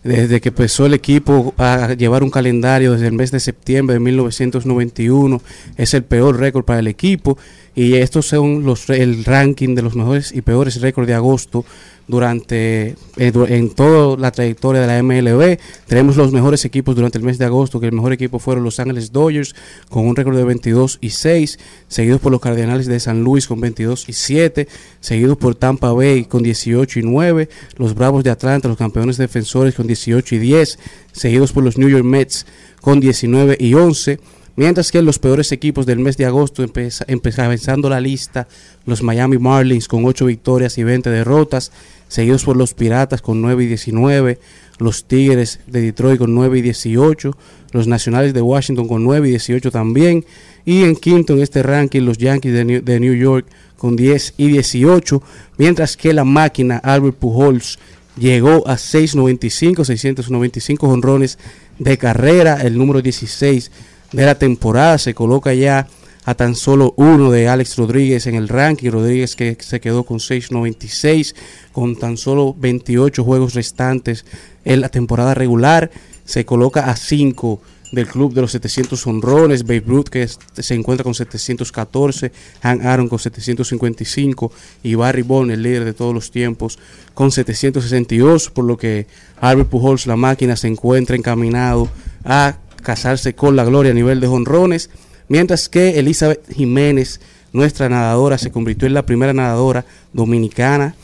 Speaker 9: Desde que empezó el equipo a llevar un calendario desde el mes de septiembre de 1991, es el peor récord para el equipo. Y estos son los el ranking de los mejores y peores récords de agosto durante eh, en toda la trayectoria de la MLB. Tenemos los mejores equipos durante el mes de agosto, que el mejor equipo fueron Los Ángeles Dodgers con un récord de 22 y 6, seguidos por los Cardenales de San Luis con 22 y 7, seguidos por Tampa Bay con 18 y 9, los Bravos de Atlanta, los campeones defensores con 18 y 10, seguidos por los New York Mets con 19 y 11. Mientras que los peores equipos del mes de agosto empeza- empezando la lista, los Miami Marlins con 8 victorias y 20 derrotas, seguidos por los Piratas con 9 y 19, los Tigres de Detroit con 9 y 18, los Nacionales de Washington con 9 y 18 también, y en quinto en este ranking los Yankees de New, de New York con 10 y 18, mientras que la máquina Albert Pujols llegó a 695, 695 honrones de carrera, el número 16 de la temporada, se coloca ya a tan solo uno de Alex Rodríguez en el ranking, Rodríguez que se quedó con 6.96, con tan solo 28 juegos restantes en la temporada regular, se coloca a 5 del club de los 700 honrones, Babe Ruth que se encuentra con 714, Han Aaron con 755 y Barry Bonds, el líder de todos los tiempos, con 762, por lo que Albert Pujols, la máquina, se encuentra encaminado a casarse con la gloria a nivel de honrones, mientras que Elizabeth Jiménez, nuestra nadadora, se convirtió en la primera nadadora dominicana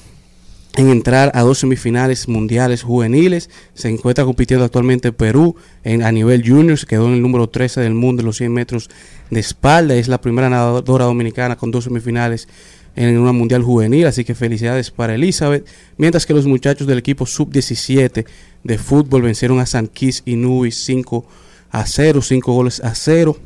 Speaker 9: en entrar a dos semifinales mundiales juveniles. Se encuentra compitiendo actualmente en Perú en, a nivel junior. Se quedó en el número 13 del mundo en los 100 metros de espalda. Es la primera nadadora dominicana con dos semifinales en una mundial juvenil. Así que felicidades para Elizabeth. Mientras que los muchachos del equipo sub-17 de fútbol vencieron a San Quis y Nubis 5 a 0, 5 goles a 0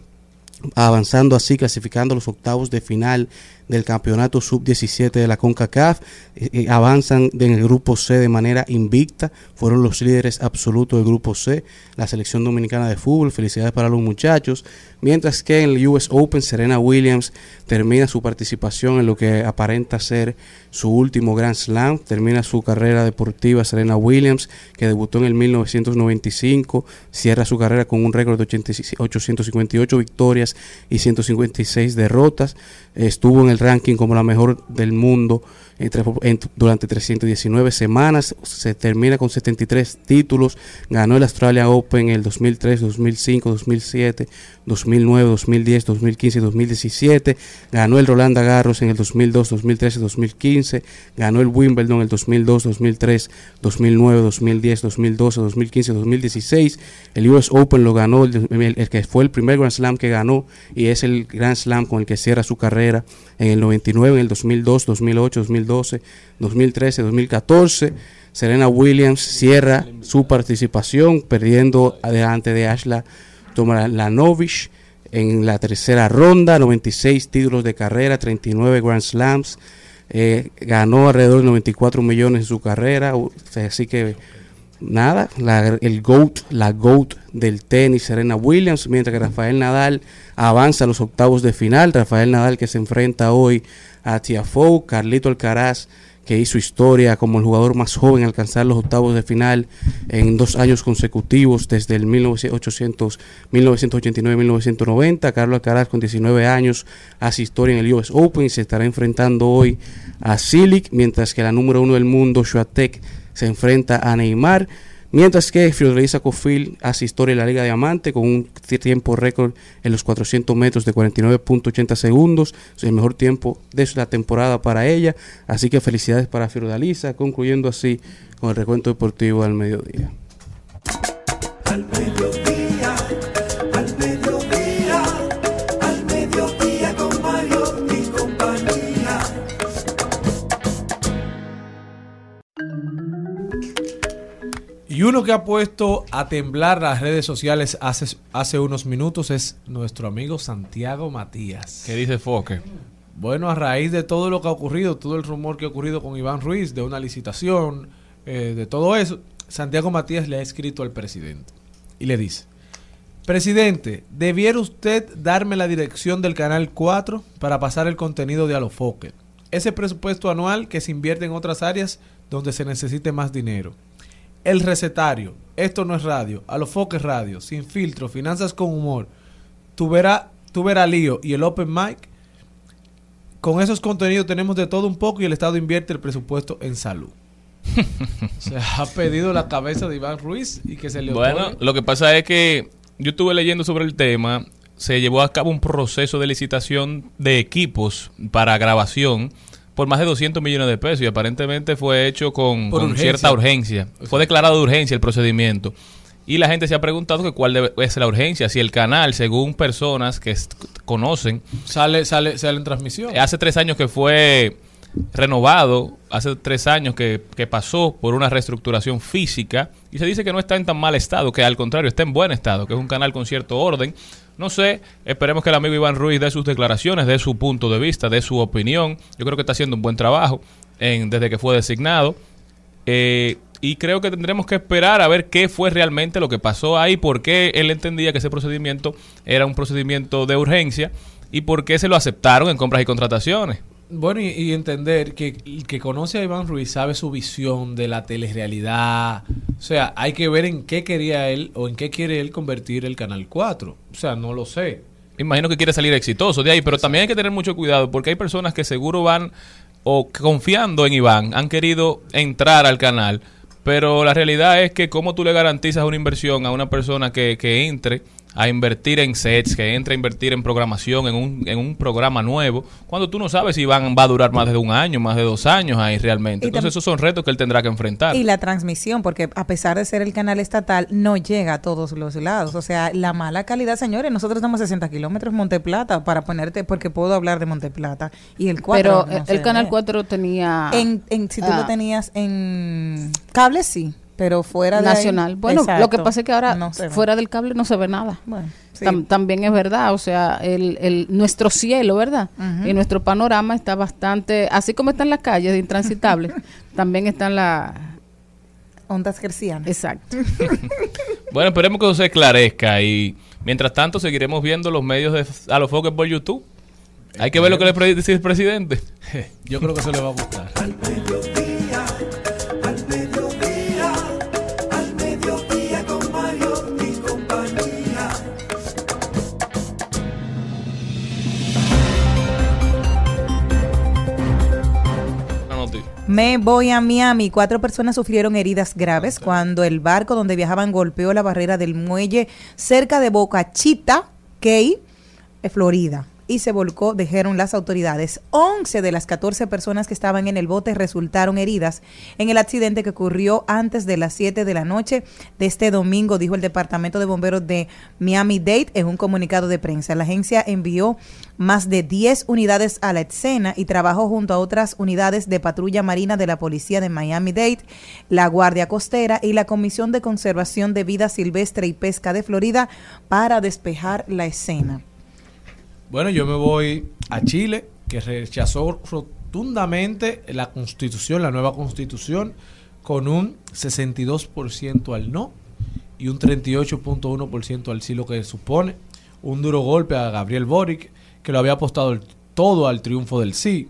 Speaker 9: avanzando así, clasificando a los octavos de final del campeonato sub-17 de la CONCACAF. Eh, eh, avanzan en el grupo C de manera invicta. Fueron los líderes absolutos del grupo C, la selección dominicana de fútbol. Felicidades para los muchachos. Mientras que en el US Open, Serena Williams termina su participación en lo que aparenta ser su último Grand Slam. Termina su carrera deportiva Serena Williams, que debutó en el 1995. Cierra su carrera con un récord de 86 858 victorias y 156 derrotas. Estuvo en el ranking como la mejor del mundo entre- en- durante 319 semanas. Se termina con 73 títulos. Ganó el Australia Open en el 2003, 2005, 2007, 2009, 2010, 2015 y 2017. Ganó el Roland Garros en el 2002, 2013, 2015. Ganó el Wimbledon en el 2002, 2003, 2009, 2010, 2012, 2015, 2016. El US Open lo ganó, el, el- el que fue el primer Grand Slam que ganó y es el Grand Slam con el que cierra su carrera en el 99, en el 2002, 2008, 2012, 2013, 2014. Serena Williams cierra su participación perdiendo adelante de Ashla Tomalanovich en la tercera ronda, 96 títulos de carrera, 39 Grand Slams, eh, ganó alrededor de 94 millones en su carrera, así que nada, la, el GOAT, la GOAT del tenis, Serena Williams, mientras que Rafael Nadal avanza a los octavos de final, Rafael Nadal que se enfrenta hoy a Tiafoe, Carlito Alcaraz que hizo historia como el jugador más joven en alcanzar los octavos de final en dos años consecutivos desde el 1800 1989-1990. Carlos Alcaraz con 19 años hace historia en el US Open y se estará enfrentando hoy a Silic, mientras que la número uno del mundo, Shuatek, se enfrenta a Neymar. Mientras que Fiordalisa Cofil hace historia en la Liga Diamante con un tiempo récord en los 400 metros de 49.80 segundos, el mejor tiempo de la temporada para ella. Así que felicidades para Fiordalisa, concluyendo así con el recuento deportivo al mediodía.
Speaker 1: Al mediodía, Y
Speaker 5: uno que ha puesto a temblar las redes sociales hace, hace unos minutos es nuestro amigo Santiago Matías.
Speaker 4: ¿Qué dice Foque?
Speaker 5: Bueno, a raíz de todo lo que ha ocurrido, todo el rumor que ha ocurrido con Iván Ruiz, de una licitación, eh, de todo eso, Santiago Matías le ha escrito al presidente y le dice, Presidente, ¿debiera usted darme la dirección del Canal 4 para pasar el contenido de Alofoque? Ese presupuesto anual que se invierte en otras áreas donde se necesite más dinero. El recetario, esto no es radio, Alofoque es radio, sin filtro, finanzas con humor, tu verá, tu verá lío y el open mic. Con esos contenidos tenemos de todo un poco y el Estado invierte el presupuesto en salud. [LAUGHS] Se ha pedido la cabeza de Iván Ruiz y que se le
Speaker 4: Bueno,
Speaker 5: otorgue.
Speaker 4: lo que pasa es que yo estuve leyendo sobre el tema. Se llevó a cabo un proceso de licitación de equipos para grabación por más de 200 millones de pesos y aparentemente fue hecho con,
Speaker 5: Por
Speaker 4: con
Speaker 5: urgencia.
Speaker 4: cierta urgencia. Fue declarado de urgencia el procedimiento. Y la gente se ha preguntado que cuál debe- es la urgencia. Si el canal, según personas que conocen,
Speaker 5: Sale, sale, sale en transmisión.
Speaker 4: hace tres años que fue renovado, hace tres años que, que pasó por una reestructuración física y se dice que no está en tan mal estado, que al contrario está en buen estado, que es un canal con cierto orden. No sé, esperemos que el amigo Iván Ruiz dé sus declaraciones, dé su punto de vista, dé su opinión. Yo creo que está haciendo un buen trabajo en, desde que fue designado. Eh, y creo que tendremos que esperar a ver qué fue realmente lo que pasó ahí, por qué él entendía que ese procedimiento era un procedimiento de urgencia y por qué se lo aceptaron en compras y contrataciones.
Speaker 5: Bueno, y, y entender que el que conoce a Iván Ruiz sabe su visión de la telerrealidad. O sea, hay que ver en qué quería él o en qué quiere él convertir el Canal 4. O sea, no lo sé.
Speaker 4: Imagino que quiere salir exitoso de ahí, pero también hay que tener mucho cuidado porque hay personas que seguro van o confiando en Iván han querido entrar al canal, pero la realidad es que cómo tú le garantizas una inversión a una persona que, que entre a invertir en sets, que entre a invertir en programación, en un, en un programa nuevo, cuando tú no sabes si Iván va a durar más de un año, más de dos años ahí realmente.
Speaker 2: Y
Speaker 4: Entonces esos son retos que él tendrá que enfrentar.
Speaker 2: Y la transmisión, porque a pesar de ser el canal estatal, no llega a todos los lados. O sea, la mala calidad, señores, nosotros estamos a 60 kilómetros Monteplata para ponerte, porque puedo hablar de Monteplata. Y el 4.
Speaker 3: Pero eh, el Canal 4 tenía...
Speaker 2: En, en, si tú
Speaker 3: ah,
Speaker 2: lo tenías en cable, sí, pero fuera de ahí-
Speaker 3: nacional. Bueno, lo que pasa es que ahora
Speaker 2: No
Speaker 3: fuera del cable no se ve nada.
Speaker 2: Bueno, sí.
Speaker 3: Tam- también es verdad, o sea, el, el, nuestro cielo, ¿verdad? Y nuestro panorama está bastante, así como están las calles intransitables, [LAUGHS] también están las...
Speaker 2: Ondas gercianas.
Speaker 3: Exacto. [LAUGHS]
Speaker 4: Bueno, esperemos que eso se esclarezca y mientras tanto seguiremos viendo los medios de a los foques por YouTube. Hay que ver lo que le dice el presidente.
Speaker 5: Yo creo que se le va a gustar.
Speaker 2: Me voy a Miami. Cuatro personas sufrieron heridas graves cuando el barco donde viajaban golpeó la barrera del muelle cerca de Boca Chita, Key, eh, Florida. Y se volcó, dijeron las autoridades. 11 de las 14 personas que estaban en el bote resultaron heridas en el accidente que ocurrió antes de las 7 de la noche de este domingo, dijo el Departamento de Bomberos de Miami-Dade en un comunicado de prensa. La agencia envió más de 10 unidades a la escena y trabajó junto a otras unidades de patrulla marina de la Policía de Miami-Dade, la Guardia Costera y la Comisión de Conservación de Vida Silvestre y Pesca de Florida para despejar la escena.
Speaker 5: Bueno, yo me voy a Chile, que rechazó rotundamente la constitución, la nueva constitución, con un 62% al no y un 38.1% al sí, lo que supone un duro golpe a Gabriel Boric, que lo había apostado todo al triunfo del sí.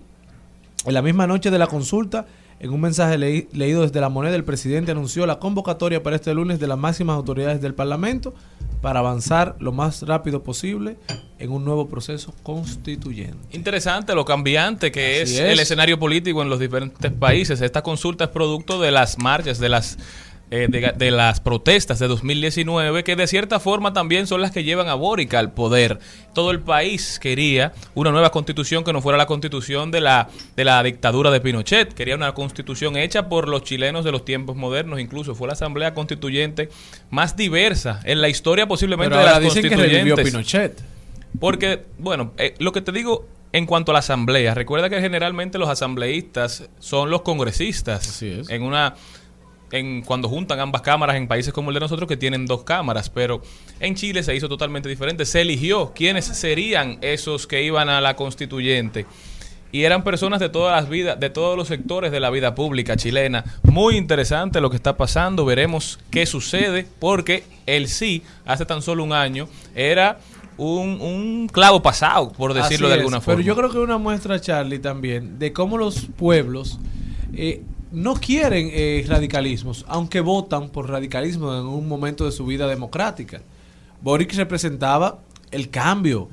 Speaker 5: En la misma noche de la consulta, en un mensaje leí- leído desde la moneda, el presidente anunció la convocatoria para este lunes de las máximas autoridades del Parlamento para avanzar lo más rápido posible en un nuevo proceso constituyente.
Speaker 4: Interesante lo cambiante que es,
Speaker 5: Así
Speaker 4: el
Speaker 5: es.
Speaker 4: escenario político en los diferentes países. Esta consulta es producto de las marchas, de las eh, de, de las protestas de 2019, que de cierta forma también son las que llevan a Boric al poder. Todo el país quería una nueva constitución que no fuera la constitución de la, de la dictadura de Pinochet. Quería una constitución hecha por los chilenos de los tiempos modernos. Incluso fue la asamblea constituyente más diversa en la historia posiblemente
Speaker 5: Pero
Speaker 4: de
Speaker 5: ahora
Speaker 4: las
Speaker 5: dicen que. Pinochet.
Speaker 4: Porque, bueno, eh, lo que te digo en cuanto a la asamblea, recuerda que generalmente los asambleístas son los congresistas.
Speaker 5: Así es.
Speaker 4: En una. En, cuando juntan ambas cámaras en países como el de nosotros que tienen dos cámaras, pero en Chile se hizo totalmente diferente. Se eligió quiénes serían esos que iban a la constituyente y eran personas de todas las vidas, de todos los sectores de la vida pública chilena. Muy interesante lo que está pasando, veremos qué sucede, porque el sí, hace tan solo un año, era un, un clavo pasado, por decirlo
Speaker 5: Así
Speaker 4: de
Speaker 5: es,
Speaker 4: alguna forma.
Speaker 5: Pero yo creo que es una muestra, Charlie, también, de cómo los pueblos eh, no quieren eh, radicalismos, aunque votan por radicalismo en un momento de su vida democrática. Boric representaba el cambio,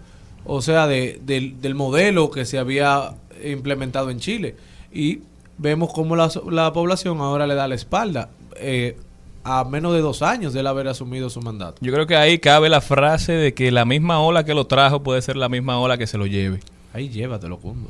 Speaker 5: o sea, de- del, del modelo que se había implementado en Chile. Y vemos cómo la, la población ahora le da la espalda. eh, a menos de dos años de él haber asumido su mandato.
Speaker 4: Yo creo que ahí cabe la frase de que la misma ola que lo trajo puede ser la misma ola que se lo lleve.
Speaker 5: Ahí llévatelo, Cundo.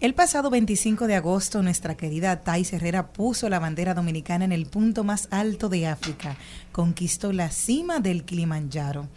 Speaker 2: El pasado 25 de agosto, nuestra querida Thais Herrera puso la bandera dominicana en el punto más alto de África. Conquistó la cima del Kilimanjaro.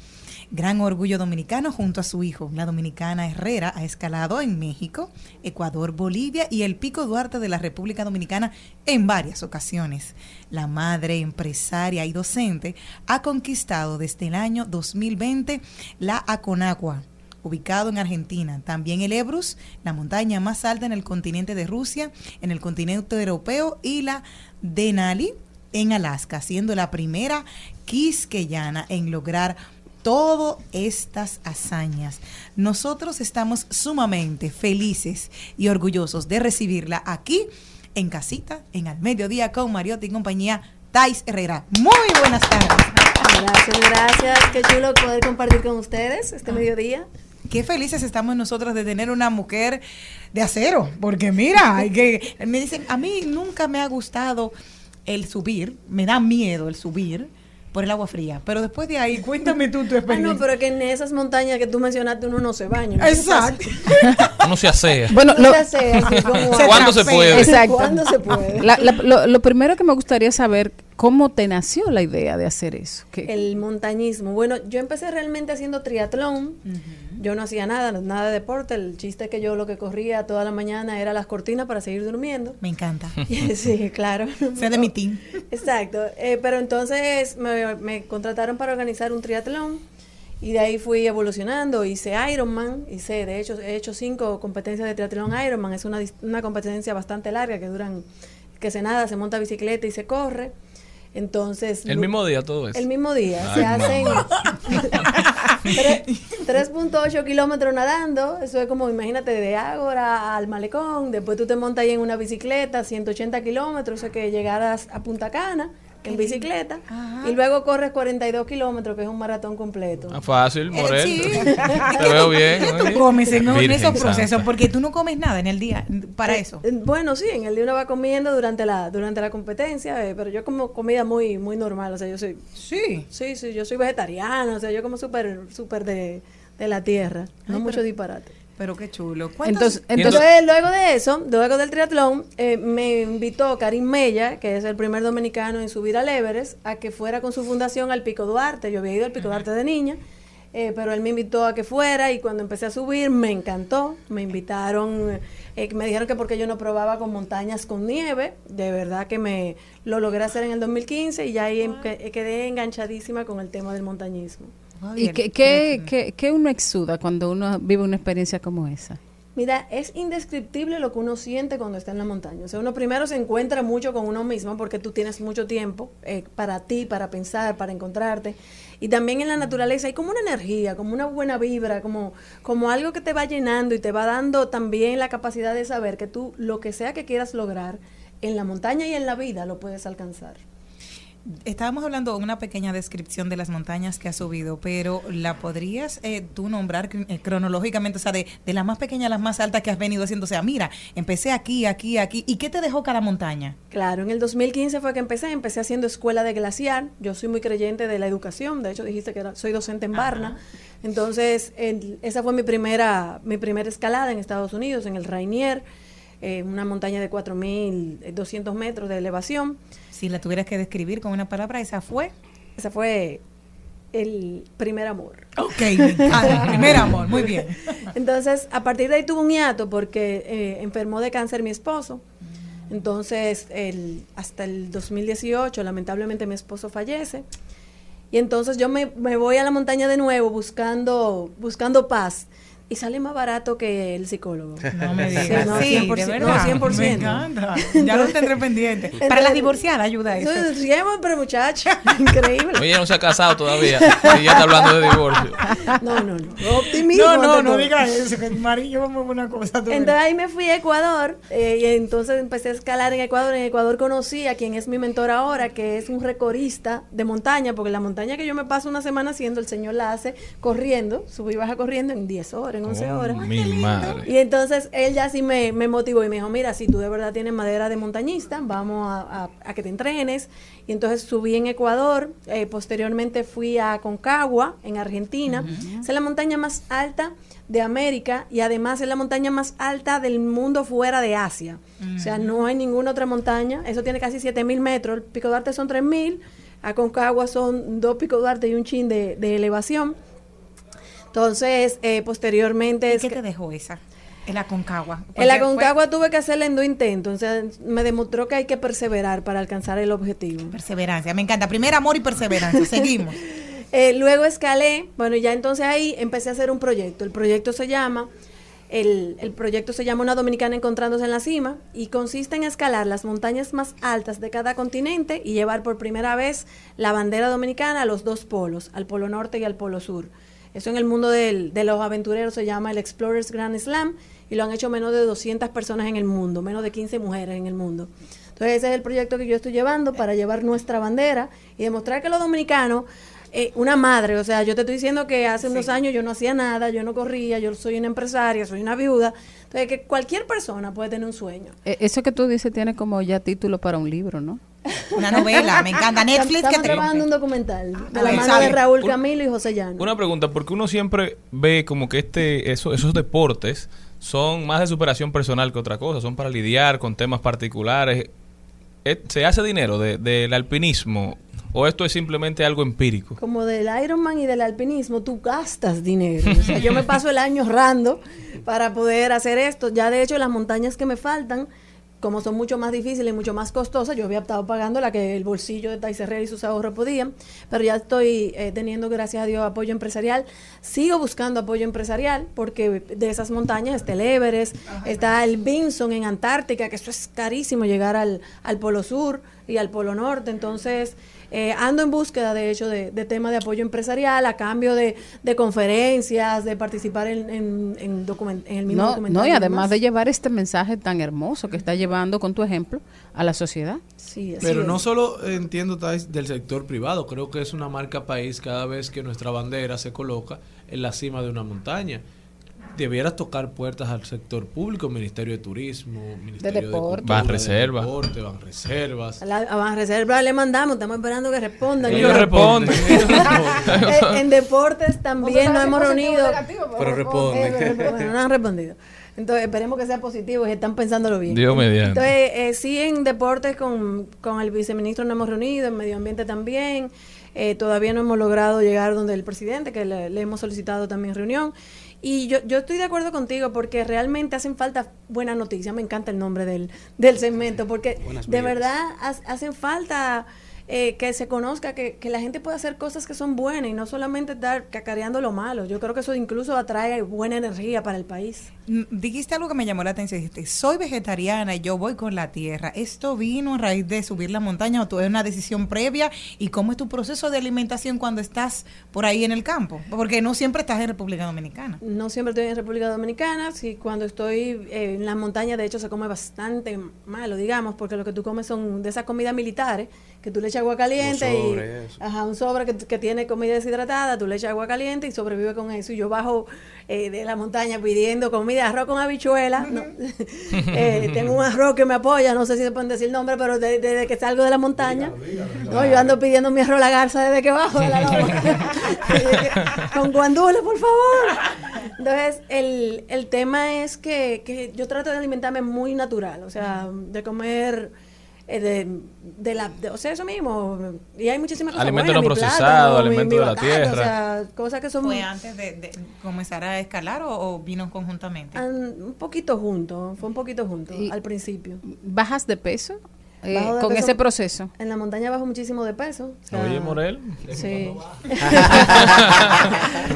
Speaker 2: Gran orgullo dominicano junto a su hijo. La dominicana Herrera ha escalado en México, Ecuador, Bolivia y el Pico Duarte de la República Dominicana en varias ocasiones. La madre, empresaria y docente ha conquistado desde el año 2020 la Aconagua, ubicado en Argentina. También el Ebrus, la montaña más alta en el continente de Rusia, en el continente europeo, y la Denali en Alaska, siendo la primera quisqueyana en lograr todas estas hazañas. Nosotros estamos sumamente felices y orgullosos de recibirla aquí en casita, en Al Mediodía con Mariotti y compañía. Tais Herrera. Muy buenas tardes.
Speaker 10: Gracias, gracias. Qué chulo poder compartir con ustedes este mediodía.
Speaker 2: Qué felices estamos nosotros de tener una mujer de acero, porque mira, hay que me dicen, a mí nunca me ha gustado el subir, me da miedo el subir por el agua fría, pero después de ahí, cuéntame tú tu
Speaker 10: Ah,
Speaker 2: experiencia.
Speaker 10: no, pero que en esas montañas que tú mencionaste uno no se baña. ¿no?
Speaker 2: Exacto.
Speaker 4: No se asea.
Speaker 3: Bueno,
Speaker 10: No
Speaker 3: lo-
Speaker 10: se hace así como-
Speaker 4: ¿Cuándo se puede?
Speaker 3: Exacto.
Speaker 10: ¿Cuándo se puede?
Speaker 3: La- la- lo, lo primero que me gustaría saber, ¿cómo te nació la idea de hacer eso? ¿Qué-
Speaker 10: El montañismo. Bueno, yo empecé realmente haciendo triatlón. Yo no hacía nada, nada de deporte. El chiste es que yo lo que corría toda la mañana era las cortinas para seguir durmiendo.
Speaker 2: Me encanta. [LAUGHS]
Speaker 10: sí, claro.
Speaker 2: Sé de mi team.
Speaker 10: Exacto. Eh, pero entonces me, me contrataron para organizar un triatlón y de ahí fui evolucionando. Hice Ironman, hice, de hecho, he hecho cinco competencias de triatlón Ironman. Es una, una competencia bastante larga que duran, que se nada, se monta bicicleta y se corre. Entonces...
Speaker 4: El mismo día todo eso.
Speaker 10: El mismo día.
Speaker 4: Ay,
Speaker 10: se hacen
Speaker 4: mamá.
Speaker 10: tre- 3.8 kilómetros nadando. Eso es como, imagínate, de Ágora al Malecón. Después tú te montas ahí en una bicicleta, 180 kilómetros. Eso es que llegaras a Punta Cana en bicicleta. Y luego corres 42 kilómetros, que es un maratón completo.
Speaker 4: Ah, fácil,
Speaker 2: Eh,
Speaker 4: Morel.
Speaker 2: sí. [LAUGHS]
Speaker 4: Te veo bien.
Speaker 2: ¿Qué tú comes en, en esos procesos?
Speaker 4: santa.
Speaker 2: Porque tú no comes nada en el día para
Speaker 10: Eh,
Speaker 2: eso.
Speaker 10: eh, Bueno, sí, en el día uno va comiendo durante la durante la competencia, eh, pero yo como comida muy muy normal, o sea, yo soy
Speaker 2: Sí.
Speaker 10: sí, sí, yo soy vegetariana, o sea, yo como súper súper de, de la tierra, no mucho disparate.
Speaker 2: Pero qué chulo. ¿Cuántos-
Speaker 3: Entonces,
Speaker 10: Entonces,
Speaker 3: entonces,
Speaker 10: luego de eso, luego del triatlón, eh, me invitó Karim Mella, que es el primer dominicano en subir al Everest, a que fuera con su fundación al Pico Duarte. Yo había ido al Pico Duarte de niña, eh, pero él me invitó a que fuera y cuando empecé a subir me encantó. Me invitaron, eh, me dijeron que porque yo no probaba con montañas con nieve, de verdad que me lo logré hacer en el 2015 y ya ahí em- que- quedé enganchadísima con el tema del montañismo.
Speaker 3: ¿Y qué, qué, qué- qué uno exuda cuando uno vive una experiencia como esa?
Speaker 10: Mira, es indescriptible lo que uno siente cuando está en la montaña. O sea, uno primero se encuentra mucho con uno mismo porque tú tienes mucho tiempo eh, para ti, para pensar, para encontrarte. Y también en la naturaleza hay como una energía, como una buena vibra, como, como algo que te va llenando y te va dando también la capacidad de saber que tú lo que sea que quieras lograr en la montaña y en la vida lo puedes alcanzar.
Speaker 2: Estábamos hablando una pequeña descripción de las montañas que has subido, pero ¿la podrías eh, tú nombrar eh, cronológicamente? O sea, de, de las más pequeñas a las más altas que has venido haciendo. O sea, mira, empecé aquí, aquí, aquí. ¿Y qué te dejó cada montaña?
Speaker 10: Claro, en el 2015 fue que empecé, empecé haciendo escuela de glaciar. Yo soy muy creyente de la educación, de hecho dijiste que era- soy docente en Barna. Entonces, el- esa fue mi primera, mi primera escalada en Estados Unidos, en el Rainier, eh, una montaña de 4.200 metros de elevación.
Speaker 2: Si la tuvieras que describir con una palabra, esa fue.
Speaker 10: Esa fue el primer amor.
Speaker 2: Ok, encanta. Primer amor, muy bien. [LAUGHS]
Speaker 10: Entonces, a partir de ahí tuve un hiato porque eh, enfermó de cáncer mi esposo. Entonces, el, hasta el 2018, lamentablemente mi esposo fallece. Y entonces yo me, me voy a la montaña de nuevo buscando, buscando paz. Y sale más barato que el psicólogo.
Speaker 2: No me [LAUGHS]
Speaker 10: Sí,
Speaker 2: digas.
Speaker 10: no,
Speaker 2: Sí,
Speaker 10: 100%,
Speaker 2: de
Speaker 10: no,
Speaker 2: verdad.
Speaker 10: 100%.
Speaker 2: Me encanta. Ya lo tendré pendiente. Para las divorciadas ayuda eso.
Speaker 10: Entonces, Siempre, muchacho. [LAUGHS] Increíble.
Speaker 4: Oye, no se ha casado todavía. Y ya está hablando de divorcio.
Speaker 10: No, no, no. Optimismo.
Speaker 2: No, no, no
Speaker 10: todo.
Speaker 2: diga eso, que Marillo vamos a una cosa. tú
Speaker 10: Entonces ahí me fui a Ecuador eh, y entonces empecé a escalar en Ecuador. En Ecuador conocí a quien es mi mentor ahora, que es un recorista de montaña, porque la montaña que yo me paso una semana haciendo, el señor la hace corriendo, sube y baja corriendo en 10 horas, en 11
Speaker 4: Oh,
Speaker 10: horas.
Speaker 4: mi madre.
Speaker 10: Y entonces él ya sí me, me motivó y me dijo, mira, si tú de verdad tienes madera de montañista, vamos a, a- a que te entrenes. Y entonces subí en Ecuador, eh, posteriormente fui a Concagua, en Argentina. Esa es la montaña más alta de América y además es la montaña más alta del mundo fuera de Asia. O sea, no hay ninguna otra montaña. Eso tiene casi 7.000 metros. El Pico Duarte son 3.000. A Concagua son dos Pico Duarte y un chin de, de elevación. Entonces, eh, posteriormente... es
Speaker 2: ¿Qué
Speaker 10: que-
Speaker 2: te dejó esa? En la Concagua.
Speaker 10: en la
Speaker 2: Porque fue-
Speaker 10: Concagua tuve que hacerle en dos intentos, entonces me demostró que hay que perseverar para alcanzar el objetivo.
Speaker 2: Perseverancia, me encanta. Primer amor y perseverancia. Seguimos. [LAUGHS]
Speaker 10: Eh, luego escalé, bueno, ya entonces ahí empecé a hacer un proyecto. El proyecto se llama, el, el proyecto se llama Una Dominicana Encontrándose en la Cima y consiste en escalar las montañas más altas de cada continente y llevar por primera vez la bandera dominicana a los dos polos, al polo norte y al polo sur. Eso en el mundo del- de los aventureros se llama el Explorers Grand Slam y lo han hecho menos de 200 personas en el mundo, menos de 15 mujeres en el mundo. Entonces ese es el proyecto que yo estoy llevando para llevar nuestra bandera y demostrar que los dominicanos, eh, una madre, o sea, yo te estoy diciendo que hace unos años yo no hacía nada, yo no corría, yo soy una empresaria, soy una viuda, entonces que cualquier persona puede tener un sueño.
Speaker 3: Eh, Eso que tú dices tiene como ya título para un libro, ¿no?
Speaker 2: Una novela, me encanta. Netflix que
Speaker 10: Estamos
Speaker 2: te
Speaker 10: trabajando un documental de la mano
Speaker 4: ¿sabe?
Speaker 10: de Raúl Camilo y José Llano.
Speaker 4: Una pregunta, porque uno siempre ve como que este eso, esos deportes son más de superación personal que otra cosa, son para lidiar con temas particulares. Eh, ¿Se hace dinero de- del alpinismo o esto es simplemente algo empírico?
Speaker 10: Como del Ironman y del alpinismo, tú gastas dinero. O sea, yo me paso el año ahorrando para poder hacer esto. Ya de hecho, las montañas que me faltan, como son mucho más difíciles y mucho más costosas, yo había estado pagando la que el bolsillo de Tais Herrera y sus ahorros podían, pero ya estoy eh, teniendo, gracias a Dios, apoyo empresarial. Sigo buscando apoyo empresarial porque de esas montañas está el Everest, está el Vinson en Antártica, que eso es carísimo llegar al, al Polo Sur y al Polo Norte. Entonces, eh, ando en búsqueda, de hecho, de, de tema de apoyo empresarial a cambio de, de conferencias, de participar en, en, en document- en el mismo
Speaker 3: No,
Speaker 10: documental.
Speaker 3: no, y además
Speaker 10: demás.
Speaker 3: de llevar este mensaje tan hermoso que está llevando con tu ejemplo a la sociedad.
Speaker 10: Sí,
Speaker 5: Pero
Speaker 10: es.
Speaker 5: no solo entiendo Thais, del sector privado, creo que es una marca país cada vez que nuestra bandera se coloca en la cima de una montaña. Debieras tocar puertas al sector público, Ministerio de Turismo, Ministerio de,
Speaker 3: Deporte.
Speaker 5: Cultura,
Speaker 4: Banreserva.
Speaker 5: de Deporte, Banreservas.
Speaker 10: A la a Banreserva le mandamos, estamos esperando que respondan.
Speaker 4: Ellos
Speaker 10: Yo- [LAUGHS]
Speaker 4: responden.
Speaker 10: En deportes también nos hemos reunido.
Speaker 9: Pero responde.
Speaker 10: Eh, bueno, no han respondido. Entonces esperemos que sea positivo y están pensándolo bien.
Speaker 4: Dios mediante.
Speaker 10: Entonces, eh, sí, en deportes con, con el viceministro nos hemos reunido, en medio ambiente también. Eh, todavía no hemos logrado llegar donde el presidente, que le, le hemos solicitado también reunión. Y yo, yo estoy de acuerdo contigo porque realmente hacen falta buenas noticias. Me encanta el nombre del, del segmento porque
Speaker 9: Buenas
Speaker 10: de verdad ha- hacen falta eh, que se conozca que, que la gente puede hacer cosas que son buenas y no solamente estar cacareando lo malo. Yo creo que eso incluso atrae buena energía para el país.
Speaker 2: Dijiste algo que me llamó la atención. Dijiste, soy vegetariana y yo voy con la tierra. ¿Esto vino a raíz de subir la montaña o es una decisión previa? ¿Y cómo es tu proceso de alimentación cuando estás por ahí en el campo? Porque no siempre estás en República Dominicana.
Speaker 10: No siempre estoy en República Dominicana, sí, cuando estoy eh, en las montañas de hecho se come bastante malo, digamos, porque lo que tú comes son de esas comidas militares, que tú le echas agua caliente
Speaker 9: Un sobre,
Speaker 10: y
Speaker 9: eso.
Speaker 10: ajá, un sobre que, que tiene comida deshidratada, tú le echas agua caliente y sobrevive con eso. Y yo bajo eh, de la montaña pidiendo comida, arroz con habichuela. ¿no? [LAUGHS] Eh, tengo un arroz que me apoya, no sé si se pueden decir el nombre, pero de- desde que salgo de la montaña, no, yo ando pidiendo mi arroz la garza desde que bajo de la loma. [LAUGHS] [LAUGHS] con guandules, por favor. Entonces, el, el tema es que, que yo trato de alimentarme muy natural, o sea, de comer eh, de, de la, de- o sea, eso mismo. Y hay muchísimas cosas
Speaker 4: Alimentos
Speaker 10: buenas,
Speaker 4: no alimentos
Speaker 10: mi
Speaker 4: de la
Speaker 10: batata,
Speaker 4: tierra.
Speaker 10: O sea, cosas que son
Speaker 2: ¿Fue antes de, de comenzar a escalar o, o vino conjuntamente?
Speaker 10: an- un poquito juntos, fue un poquito juntos
Speaker 3: Y-
Speaker 10: al principio.
Speaker 3: ¿Bajas de peso eh,
Speaker 10: de
Speaker 3: con
Speaker 10: peso-
Speaker 3: ese proceso?
Speaker 10: En la montaña bajo muchísimo de peso. o sea,
Speaker 4: Oye, Morel.
Speaker 10: Sí. [LAUGHS]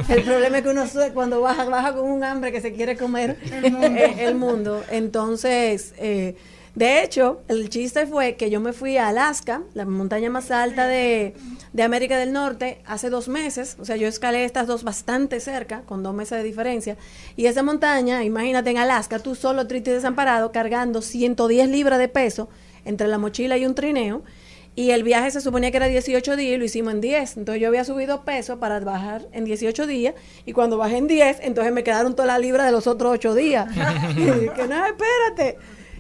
Speaker 10: el problema es que uno cuando baja, baja con un hambre que se quiere comer eh, [LAUGHS] el mundo. Entonces, eh, de hecho, el chiste fue que yo me fui a Alaska, la montaña más alta de, de América del Norte, hace dos meses. O sea, yo escalé estas dos bastante cerca, con dos meses de diferencia. Y esa montaña, imagínate en Alaska, tú solo triste y desamparado, cargando 110 libras de peso entre la mochila y un trineo. Y el viaje se suponía que era 18 días y lo hicimos en 10. Entonces yo había subido peso para bajar en 18 días y cuando bajé en 10, entonces me quedaron todas las libras de los otros 8 días. [LAUGHS] Y que no, espérate.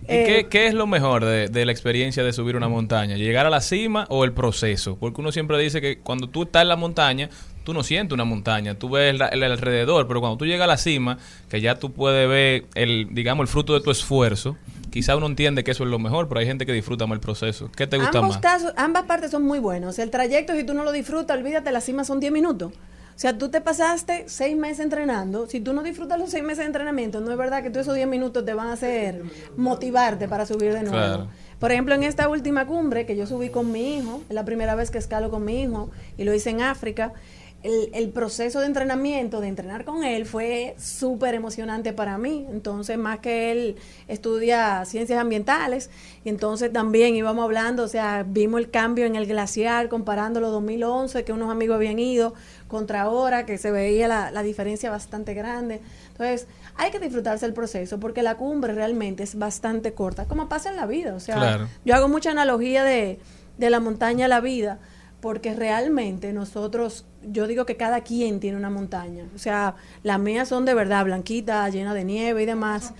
Speaker 4: ¿Y
Speaker 10: Eh,
Speaker 4: qué, qué es lo mejor de, de la experiencia de subir una montaña? ¿Llegar a la cima o el proceso? Porque uno siempre dice que cuando tú estás en la montaña, tú no sientes una montaña, tú ves el, alrededor, pero cuando tú llegas a la cima, que ya tú puedes ver el, digamos, el fruto de tu esfuerzo, quizá uno entiende que eso es lo mejor, pero hay gente que disfruta más el proceso. ¿Qué te gusta
Speaker 10: ambos
Speaker 4: más?
Speaker 10: casos, ambas partes son muy buenos. El trayecto, si tú no lo disfrutas, olvídate, la cima son 10 minutos. O sea, tú te pasaste seis meses entrenando. Si tú no disfrutas los seis meses de entrenamiento, no es verdad que tú esos 10 minutos te van a hacer motivarte para subir de nuevo.
Speaker 4: Claro.
Speaker 10: Por ejemplo, en esta última cumbre que yo subí con mi hijo, es la primera vez que escalo con mi hijo y lo hice en África, el, el proceso de entrenamiento, de entrenar con él, fue súper emocionante para mí. Entonces, más que él estudia ciencias ambientales, y entonces también íbamos hablando, o sea, vimos el cambio en el glaciar comparándolo 2011, que unos amigos habían ido, contra ahora, que se veía la, la diferencia bastante grande. Entonces, hay que disfrutarse el proceso, porque la cumbre realmente es bastante corta, como pasa en la vida. O sea,
Speaker 4: Claro.
Speaker 10: yo hago mucha analogía de, de la montaña a la vida, porque realmente nosotros, yo digo que cada quien tiene una montaña. O sea, las mías son de verdad blanquitas, llenas de nieve y demás.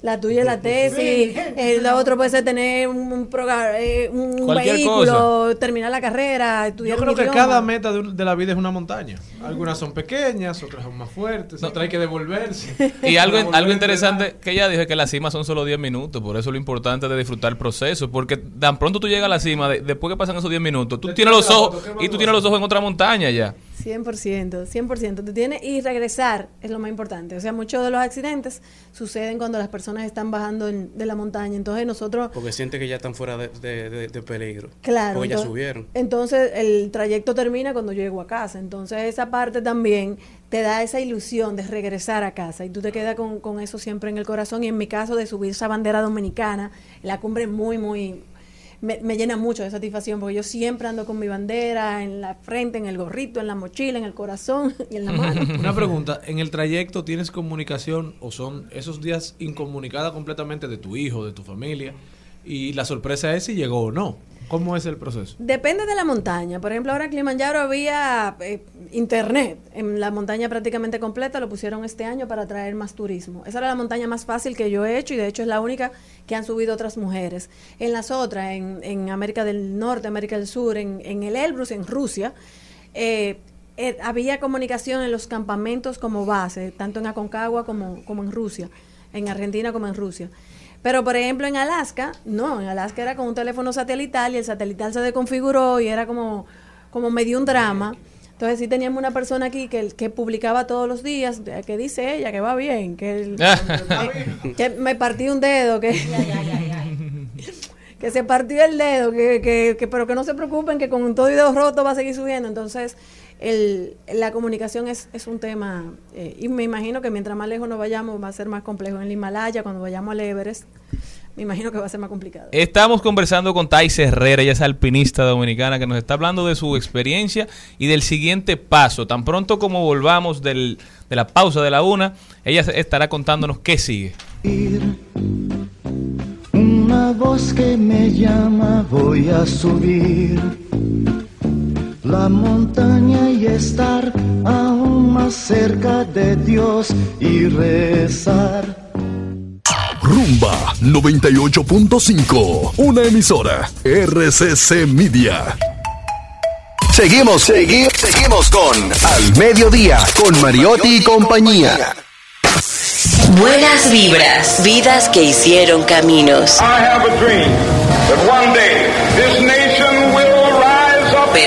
Speaker 10: La tuya es la tesis, el otro puede ser tener un, un eh, un vehículo, terminar la carrera,
Speaker 5: Yo
Speaker 10: estudiar
Speaker 5: creo
Speaker 10: un
Speaker 5: que
Speaker 10: idioma.
Speaker 5: cada meta de, un- de la vida es una montaña. Algunas son pequeñas, otras son más fuertes, otras hay que devolverse. [LAUGHS]
Speaker 4: Y algo, algo interesante que ella dijo es que la cima son solo 10 minutos, por eso lo importante de disfrutar el proceso, porque tan pronto tú llegas a la cima, de- después que pasan esos 10 minutos, tú tienes los ojos
Speaker 5: foto, ¿qué más
Speaker 4: y
Speaker 5: tú
Speaker 4: tienes los ojos en otra montaña ya.
Speaker 10: 100%, 100%. Tú tienes, y regresar es lo más importante. O sea, muchos de los accidentes suceden cuando las personas están bajando en- de la montaña. Entonces nosotros,
Speaker 9: Porque siente que ya están fuera de, de- de- de peligro.
Speaker 10: claro.
Speaker 9: Porque ya
Speaker 10: entonces-
Speaker 9: subieron.
Speaker 10: Entonces el trayecto termina cuando yo llego a casa. Entonces esa parte también te da esa ilusión de regresar a casa y tú te quedas con, con eso siempre en el corazón. Y en mi caso de subir esa bandera dominicana, la cumbre es muy, muy... Me, llena mucho de satisfacción porque yo siempre ando con mi bandera en la frente, en el gorrito, en la mochila, en el corazón [LAUGHS] y en la mano. [LAUGHS]
Speaker 5: Una pregunta, ¿en el trayecto tienes comunicación o son esos días incomunicada completamente de tu hijo, de tu familia? Y la sorpresa es si llegó o no. ¿Cómo es el proceso?
Speaker 10: Depende de la montaña. Por ejemplo, ahora en Kilimanjaro había eh, internet. En la montaña prácticamente completa lo pusieron este año para atraer más turismo. Esa era la montaña más fácil que yo he hecho y de hecho es la única que han subido otras mujeres. En las otras, en, América del Norte, América del Sur, en, en el Elbrus, en Rusia, eh, eh, había comunicación en los campamentos como base, tanto en Aconcagua como, como en Rusia, en Argentina como en Rusia. Pero, por ejemplo, en Alaska, no, en Alaska era con un teléfono satelital y el satelital se desconfiguró y era como, como medio un drama. Entonces sí teníamos una persona aquí que, que publicaba todos los días, que dice ella que va bien, que, el- eh, [LAUGHS] que me partí un dedo, que, [LAUGHS] que se partió el dedo, que, que, que- pero que no se preocupen, que con todo y dedo roto va a seguir subiendo. Entonces, el, la comunicación es, es un tema, eh, y me imagino que mientras más lejos nos vayamos va a ser más complejo. En el Himalaya, cuando vayamos al Everest, me imagino que va a ser más complicado.
Speaker 4: Estamos conversando con Thais Herrera, ella es alpinista dominicana que nos está hablando de su experiencia y del siguiente paso. Tan pronto como volvamos del- de la pausa de la una, ella se- estará contándonos qué sigue.
Speaker 11: Una voz que me llama, voy a subir la montaña y estar aún más cerca de Dios y rezar.
Speaker 7: Rumba 98.5, una emisora RCC Media.
Speaker 12: Seguimos, segui- seguimos con Al Mediodía, con Mariotti y compañía.
Speaker 8: Buenas vibras, vidas que hicieron caminos.
Speaker 13: I have a dream that one day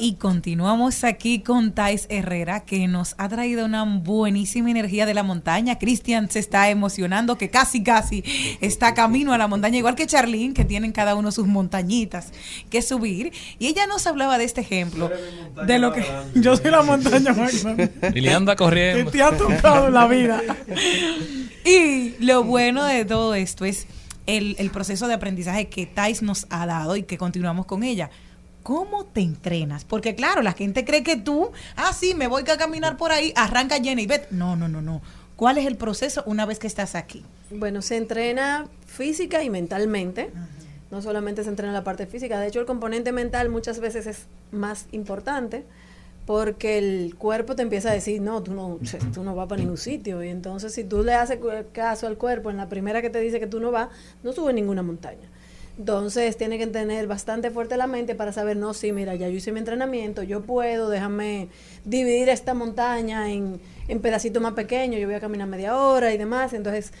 Speaker 2: Y continuamos aquí con Thais Herrera, que nos ha traído una buenísima energía de la montaña. Cristian se está emocionando, que casi, casi está [LAUGHS] camino a la montaña, igual que Charlene, que tienen cada uno sus montañitas que subir. Y ella nos hablaba de este ejemplo, de lo que [LAUGHS] yo soy la montaña [LAUGHS] más grande
Speaker 4: Y le anda
Speaker 2: que
Speaker 4: corriendo.
Speaker 2: te ha tocado la vida. Y lo bueno de todo esto es el, el proceso de aprendizaje que Thais nos ha dado y que continuamos con ella. ¿Cómo te entrenas? Porque claro, la gente cree que tú, ah, sí, me voy a caminar por ahí, arranca Jenny y vete. No, no, no, no. ¿Cuál es el proceso una vez que estás aquí?
Speaker 10: Bueno, se entrena física y mentalmente. No solamente se entrena la parte física. De hecho, el componente mental muchas veces es más importante porque el cuerpo te empieza a decir, no, tú no, tú no vas para ningún sitio. Y entonces, si tú le haces caso al cuerpo en la primera que te dice que tú no vas, no subes ninguna montaña. Entonces, tiene que tener bastante fuerte la mente para saber, no, sí, mira, ya yo hice mi entrenamiento, yo puedo, déjame dividir esta montaña en, en pedacitos más pequeños, yo voy a caminar media hora y demás. Entonces,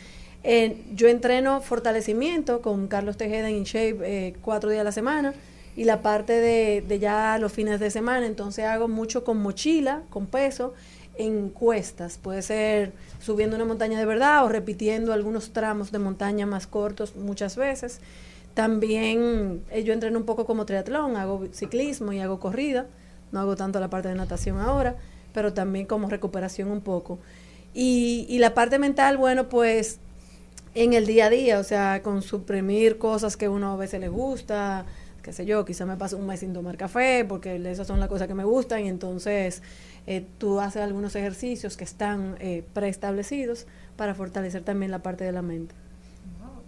Speaker 10: eh, yo entreno fortalecimiento con Carlos Tejeda en InShape eh, cuatro días a la semana y la parte de, de ya los fines de semana, entonces hago mucho con mochila, con peso, en cuestas. Puede ser subiendo una montaña de verdad o repitiendo algunos tramos de montaña más cortos muchas veces. También eh, yo entreno un poco como triatlón, hago ciclismo y hago corrida, no hago tanto la parte de natación ahora, pero también como recuperación un poco. Y, y la parte mental, bueno, pues en el día a día, o sea, con suprimir cosas que uno a veces le gusta, qué sé yo, quizá me paso un mes sin tomar café, porque esas son las cosas que me gustan, y entonces eh, tú haces algunos ejercicios que están eh, preestablecidos para fortalecer también la parte de la mente.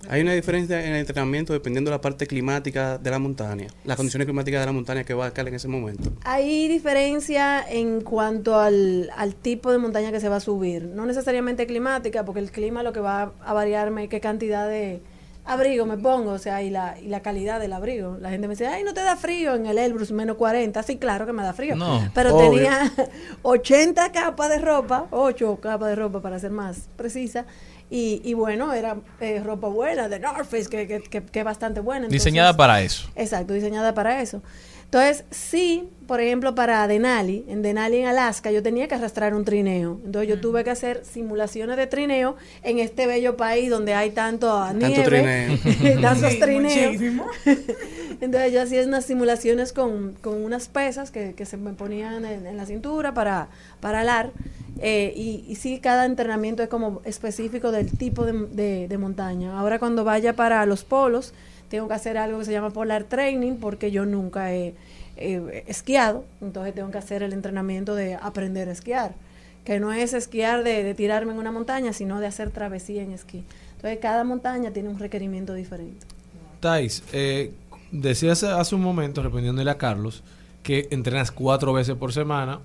Speaker 9: Hay una diferencia en el entrenamiento dependiendo de la parte climática de la montaña, las condiciones climáticas de la montaña que va a caer en ese momento.
Speaker 10: Hay diferencia en cuanto al, al tipo de montaña que se va a subir. No necesariamente climática, porque el clima lo que va a variarme es qué cantidad de abrigo me pongo, o sea, y la, y la calidad del abrigo. La gente me dice, ay, no te da frío en el Elbrus menos 40. Sí, claro que me da frío.
Speaker 4: No,
Speaker 10: Pero
Speaker 9: obvio.
Speaker 10: tenía [LAUGHS] 80 capas de ropa, 8 capas de ropa para ser más precisa. Y, y bueno, era eh, ropa buena de North Face, que, que, que, que es bastante buena.
Speaker 4: Diseñada para eso.
Speaker 10: Exacto, diseñada para eso. Entonces, sí, por ejemplo, para Denali, en Denali en Alaska, yo tenía que arrastrar un trineo. Entonces, yo tuve que hacer simulaciones de trineo en este bello país donde hay tanto nieve,
Speaker 9: trineo. [LAUGHS]
Speaker 10: tantos
Speaker 2: Sí,
Speaker 10: trineos.
Speaker 2: muchísimo. [LAUGHS]
Speaker 10: Entonces, yo hacía unas simulaciones con, con unas pesas que, que se me ponían en, en la cintura para, para alar. Eh, y, y sí, cada entrenamiento es como específico del tipo de, de- de montaña. Ahora, cuando vaya para los polos, tengo que hacer algo que se llama polar training porque yo nunca he esquiado, entonces tengo que hacer el entrenamiento de aprender a esquiar, que no es esquiar de, de tirarme en una montaña, sino de hacer travesía en esquí. Entonces cada montaña tiene un requerimiento diferente.
Speaker 5: Thais, eh, decías hace un momento, respondiéndole a Carlos, que entrenas cuatro veces por semana,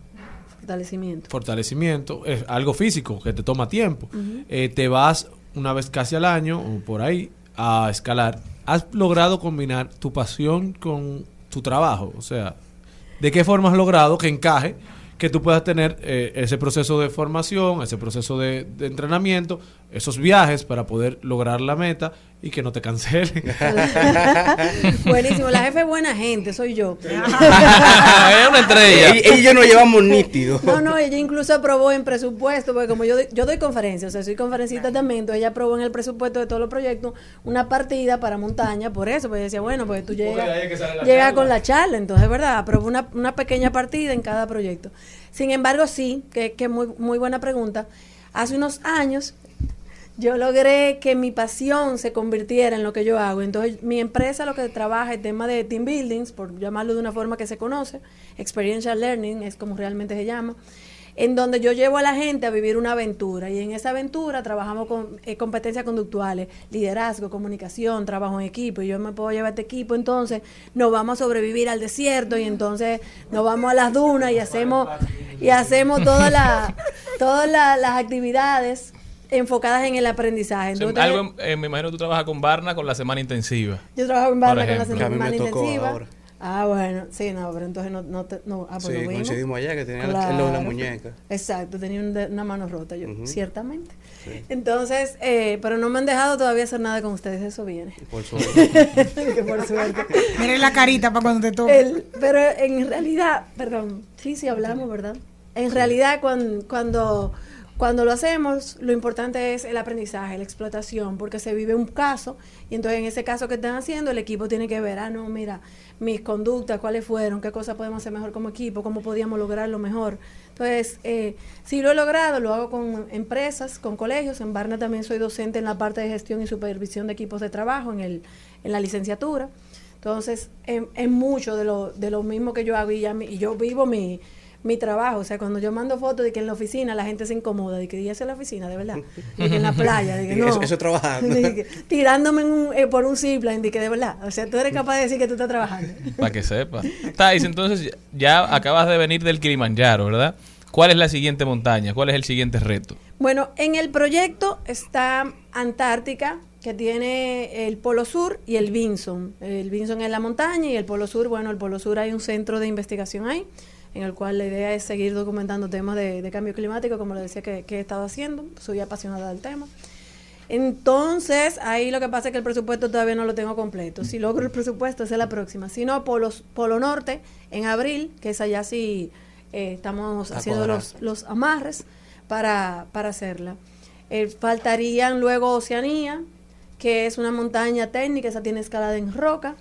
Speaker 10: Fortalecimiento.
Speaker 5: fortalecimiento, es algo físico que te toma tiempo. Eh, te vas una vez casi al año o por ahí a escalar. ¿Has logrado combinar tu pasión con tu trabajo? O sea, ¿de qué forma has logrado que encaje que tú puedas tener eh, ese proceso de formación, ese proceso de, de entrenamiento, esos viajes para poder lograr la meta y que no te cancelen? [LAUGHS]
Speaker 10: Buenísimo, la jefe es buena gente, soy yo. [LAUGHS] [LAUGHS]
Speaker 4: es una estrella.
Speaker 9: Ella y yo nos llevamos nítido.
Speaker 10: No, no, ella incluso aprobó en presupuesto, porque como yo doy, yo doy conferencias, o sea, soy conferencista también, entonces ella aprobó en el presupuesto de todos los proyectos una partida para montaña, por eso, porque decía, bueno, pues tú llegas,
Speaker 5: es charla.
Speaker 10: con la charla, entonces, ¿verdad? Aprobó una, una pequeña partida en cada proyecto. Sin embargo, sí, que, que muy, muy buena pregunta. Hace unos años yo logré que mi pasión se convirtiera en lo que yo hago. Entonces, mi empresa lo que trabaja el tema de team buildings, por llamarlo de una forma que se conoce, experiential learning es como realmente se llama. en donde yo llevo a la gente a vivir una aventura y en esa aventura trabajamos con eh, competencias conductuales, liderazgo, comunicación, trabajo en equipo y yo me puedo llevar este equipo, entonces nos vamos a sobrevivir al desierto y entonces nos vamos a las dunas y hacemos y hacemos todas las todas la- las actividades enfocadas en el aprendizaje.
Speaker 4: O sea,
Speaker 10: Entonces,
Speaker 4: algo, eh, me imagino que tú trabajas con Barna con la semana intensiva.
Speaker 10: yo trabajo en Barna con la semana
Speaker 9: A mí me tocó
Speaker 10: intensiva.
Speaker 9: ahora.
Speaker 10: Ah, bueno, sí, no, pero entonces no, no, te- no ah, pues
Speaker 9: Sí, coincidimos allá, que tenía lo de la muñeca.
Speaker 10: Exacto, tenía un de- una mano rota yo, ciertamente.
Speaker 9: Sí.
Speaker 10: Entonces, eh, pero no me han dejado todavía hacer nada con ustedes, eso viene.
Speaker 9: Por suerte. [LAUGHS]
Speaker 10: Que por suerte.
Speaker 2: Miren la carita para cuando te toque.
Speaker 10: Pero en realidad, perdón, sí, sí hablamos, ¿verdad? En realidad, cuan- cuando, cuando lo hacemos, lo importante es el aprendizaje, la explotación, porque se vive un caso y entonces en ese caso que están haciendo, el equipo tiene que ver, ah, no, mira, mis conductas, cuáles fueron, qué cosas podemos hacer mejor como equipo, cómo podíamos lograrlo mejor. Entonces, eh, si lo he logrado, lo hago con empresas, con colegios. En Barna también soy docente en la parte de gestión y supervisión de equipos de trabajo en, el, en la licenciatura. Entonces, es, es mucho de lo, de lo mismo que yo hago y, ya y yo vivo mi, mi trabajo. O sea, cuando yo mando fotos de que en la oficina la gente se incomoda, de que es en la oficina, de verdad. De que en la playa, de que [LAUGHS] no.
Speaker 9: Eso- eso es trabajando. [LAUGHS]
Speaker 10: De que tirándome en un, eh, por un zipline, de que de verdad. O sea, tú eres capaz de decir que tú estás trabajando. [LAUGHS]
Speaker 4: Para que sepa. Thais, entonces ya acabas de venir del Kilimanjaro, ¿verdad? ¿Cuál es la siguiente montaña? ¿Cuál es el siguiente reto?
Speaker 10: Bueno, en el proyecto está Antártica, que tiene el Polo Sur y el Vinson. El Vinson es la montaña y el Polo Sur, bueno, el Polo Sur hay un centro de investigación ahí, en el cual la idea es seguir documentando temas de, de cambio climático, como lo decía que, que he estado haciendo. Soy apasionada del tema. Entonces, ahí lo que pasa es que el presupuesto todavía no lo tengo completo. Si logro el presupuesto, esa es la próxima. Si no, Polo, Polo Norte, en abril, que es allá sí eh, estamos haciendo los, los amarres para, para hacerla. Eh, faltarían luego Oceanía, que es una montaña técnica, esa tiene escalada en roca.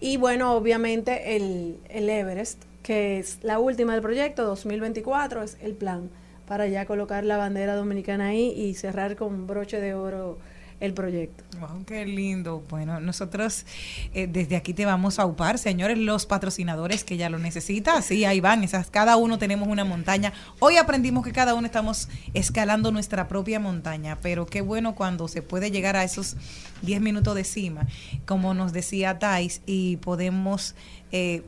Speaker 10: Y bueno, obviamente el, el Everest, que es la última del proyecto, 2024, es el plan para ya colocar la bandera dominicana ahí y cerrar con broche de oro el proyecto.
Speaker 2: Qué lindo. Bueno, nosotros eh, desde aquí te vamos a upar, señores, los patrocinadores que ya lo necesitan. Sí, ahí van, esas, cada uno tenemos una montaña. Hoy aprendimos que cada uno estamos escalando nuestra propia montaña, pero qué bueno cuando se puede llegar a esos 10 minutos de cima, como nos decía Thais, y podemos eh,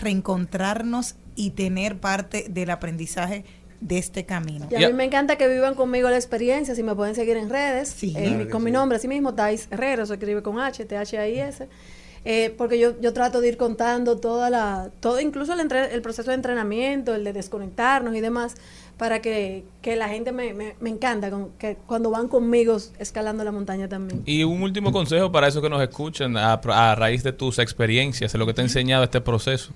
Speaker 2: reencontrarnos y tener parte del aprendizaje de este camino.
Speaker 10: Y a mí me encanta que vivan conmigo la experiencia, si me pueden seguir en redes, eh,
Speaker 2: Claro
Speaker 10: con mi
Speaker 2: sí.
Speaker 10: nombre, así mismo, Thais Herrero, se escribe con H, T-H-A-I-S, eh, porque yo, yo trato de ir contando toda la, todo, incluso el, entre- el proceso de entrenamiento, el de desconectarnos y demás, para que, que la gente me, me, me encanta, con- que cuando van conmigo escalando la montaña también.
Speaker 4: Y un último consejo para esos que nos escuchan a, a raíz de tus experiencias, de lo que te ha enseñado este proceso.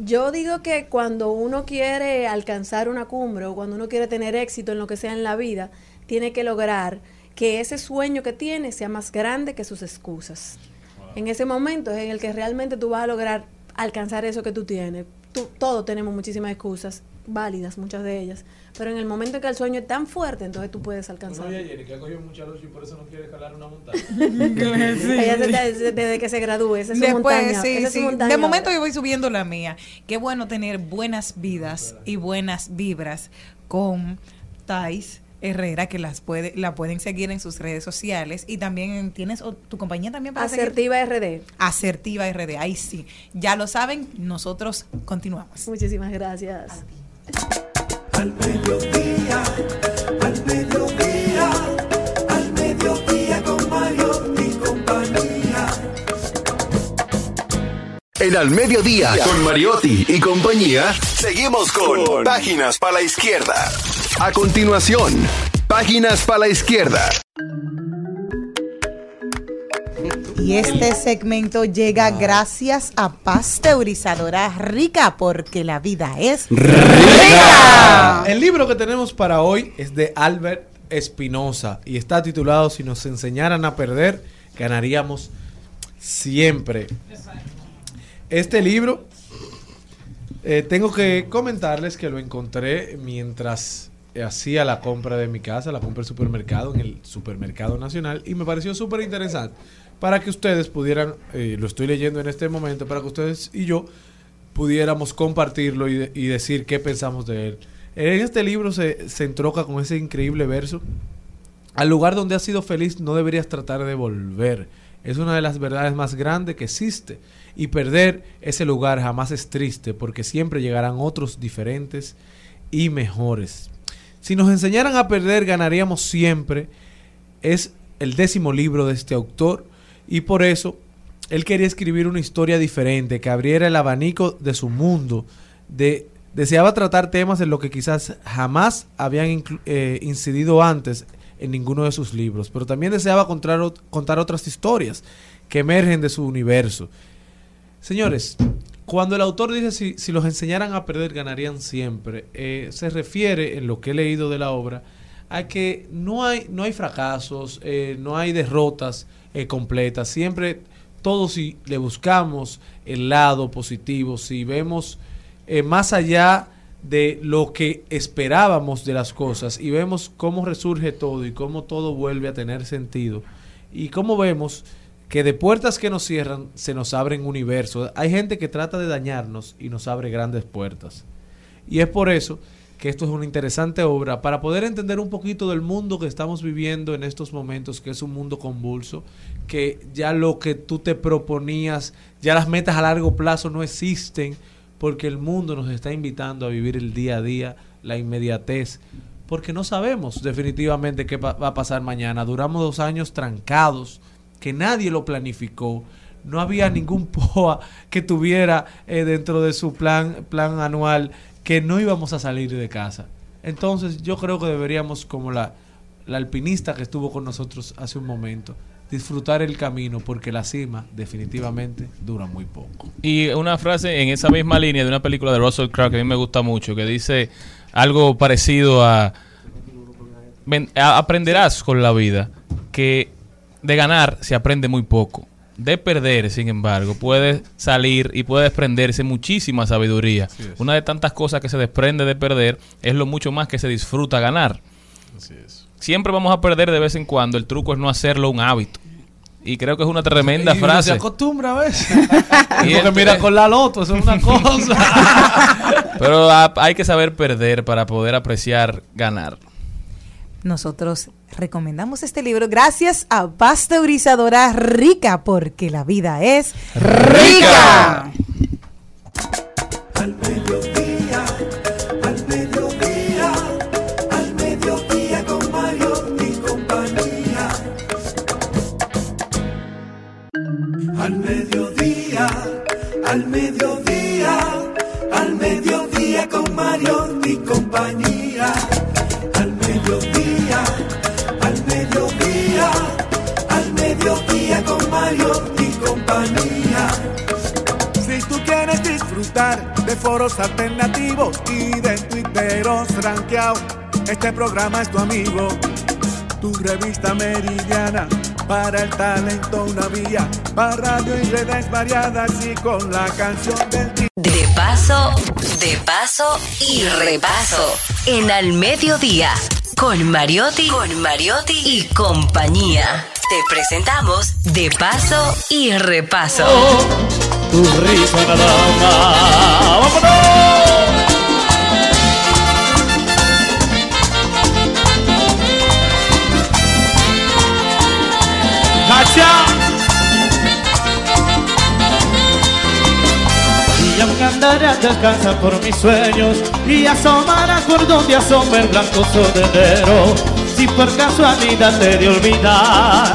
Speaker 10: Yo digo que cuando uno quiere alcanzar una cumbre o cuando uno quiere tener éxito en lo que sea en la vida, tiene que lograr que ese sueño que tiene sea más grande que sus excusas. En ese momento es en el que realmente tú vas a lograr alcanzar eso que tú tienes. Todos tenemos muchísimas excusas, válidas muchas de ellas, pero en el momento en que el sueño es tan fuerte, entonces tú puedes alcanzarlo.
Speaker 5: Jenny, que ha cogido mucha luz y por eso no quiere escalar una montaña. [LAUGHS] [LAUGHS]
Speaker 10: Ella se- desde, desde que se gradúe, esa es su
Speaker 2: Después,
Speaker 10: montaña,
Speaker 2: sí,
Speaker 10: esa es su
Speaker 2: sí.
Speaker 10: montaña
Speaker 2: De momento
Speaker 10: ahora.
Speaker 2: yo voy subiendo la mía. Qué bueno tener buenas vidas y buenas vibras con Thais Herrera, que las puede, la pueden seguir en sus redes sociales. Y también en- tienes o- tu compañía también para seguir?
Speaker 10: Asertiva RD.
Speaker 2: Asertiva RD, ahí sí. Ya lo saben, nosotros continuamos.
Speaker 10: Muchísimas gracias.
Speaker 1: Al mediodía, al mediodía, al mediodía con Mario y compañía.
Speaker 7: En Al Mediodía, con Mariotti y compañía, seguimos con Páginas para la Izquierda. A continuación, Páginas para la Izquierda.
Speaker 2: Y este segmento llega gracias a Pasteurizadora Rica, porque la vida es rica.
Speaker 5: El libro que tenemos para hoy es de Albert Espinosa y está titulado Si nos enseñaran a perder, ganaríamos siempre. Este libro, eh, tengo que comentarles que lo encontré mientras hacía la compra de mi casa, la compra del supermercado, en el supermercado nacional, y me pareció súper interesante para que ustedes pudieran, eh, lo estoy leyendo en este momento, para que ustedes y yo pudiéramos compartirlo y, de- y decir qué pensamos de él. En este libro se, se entroca con ese increíble verso. Al lugar donde has sido feliz no deberías tratar de volver. Es una de las verdades más grandes que existe. Y perder ese lugar jamás es triste porque siempre llegarán otros diferentes y mejores. Si nos enseñaran a perder, ganaríamos siempre. Es el décimo libro de este autor y por eso él quería escribir una historia diferente que abriera el abanico de su mundo. De, deseaba tratar temas en lo que quizás jamás habían eh, incidido antes en ninguno de sus libros, pero también deseaba contar, contar otras historias que emergen de su universo. Señores, cuando el autor dice si, si los enseñaran a perder ganarían siempre, eh, se refiere en lo que he leído de la obra a que no hay, no hay fracasos, eh, no hay derrotas eh, completas, siempre todos si le buscamos el lado positivo, si vemos más allá de lo que esperábamos de las cosas y vemos cómo resurge todo y cómo todo vuelve a tener sentido y cómo vemos que de puertas que nos cierran se nos abren universos. Hay gente que trata de dañarnos y nos abre grandes puertas. Y es por eso que esto es una interesante obra para poder entender un poquito del mundo que estamos viviendo en estos momentos, que es un mundo convulso, que ya lo que tú te proponías, ya las metas a largo plazo no existen, porque el mundo nos está invitando a vivir el día a día, la inmediatez, porque no sabemos definitivamente qué va a pasar mañana. Duramos dos años trancados, que nadie lo planificó. No había ningún [LAUGHS] POA que tuviera eh, dentro de su plan, plan anual que no íbamos a salir de casa. Entonces yo creo que deberíamos, como la, la alpinista que estuvo con nosotros hace un momento, disfrutar el camino porque la cima definitivamente dura muy poco.
Speaker 4: Y una frase en esa misma línea de una película de Russell Crowe que a mí me gusta mucho, que dice algo parecido a, "Ven, a- aprenderás con la vida que de ganar se aprende muy poco. De perder, sin embargo, puede salir y puede desprenderse muchísima sabiduría. Una de tantas cosas que se desprende de perder es lo mucho más que se disfruta ganar. Siempre vamos a perder de vez en cuando. El truco es no hacerlo un hábito. Y creo que es una tremenda
Speaker 5: Y
Speaker 4: frase.
Speaker 5: se acostumbra a veces. [LAUGHS]
Speaker 4: Y
Speaker 5: Porque mira con la loto, eso es una cosa. [LAUGHS]
Speaker 4: Pero hay que saber perder para poder apreciar ganar.
Speaker 2: Nosotros recomendamos este libro gracias a Pasteurizadora Rica, porque la vida es rica.
Speaker 1: Al mediodía, al mediodía, al mediodía con Mario y compañía. Al mediodía, al mediodía, al mediodía con Mario y compañía. De foros alternativos y de tuiteros rankeados, este programa es tu amigo. Tu revista meridiana, para el talento una vía, para radio y redes variadas y con la canción del día.
Speaker 8: De paso, de paso y repaso. En Al Mediodía. Con Mariotti, con Mariotti y compañía. Te presentamos De paso y repaso.
Speaker 14: Tu risa nada más. ¡Vámonos! Y aunque andarás descansa por mis sueños y asomarás por donde asoma el blanco sol de enero. Si por casualidad te de olvidar,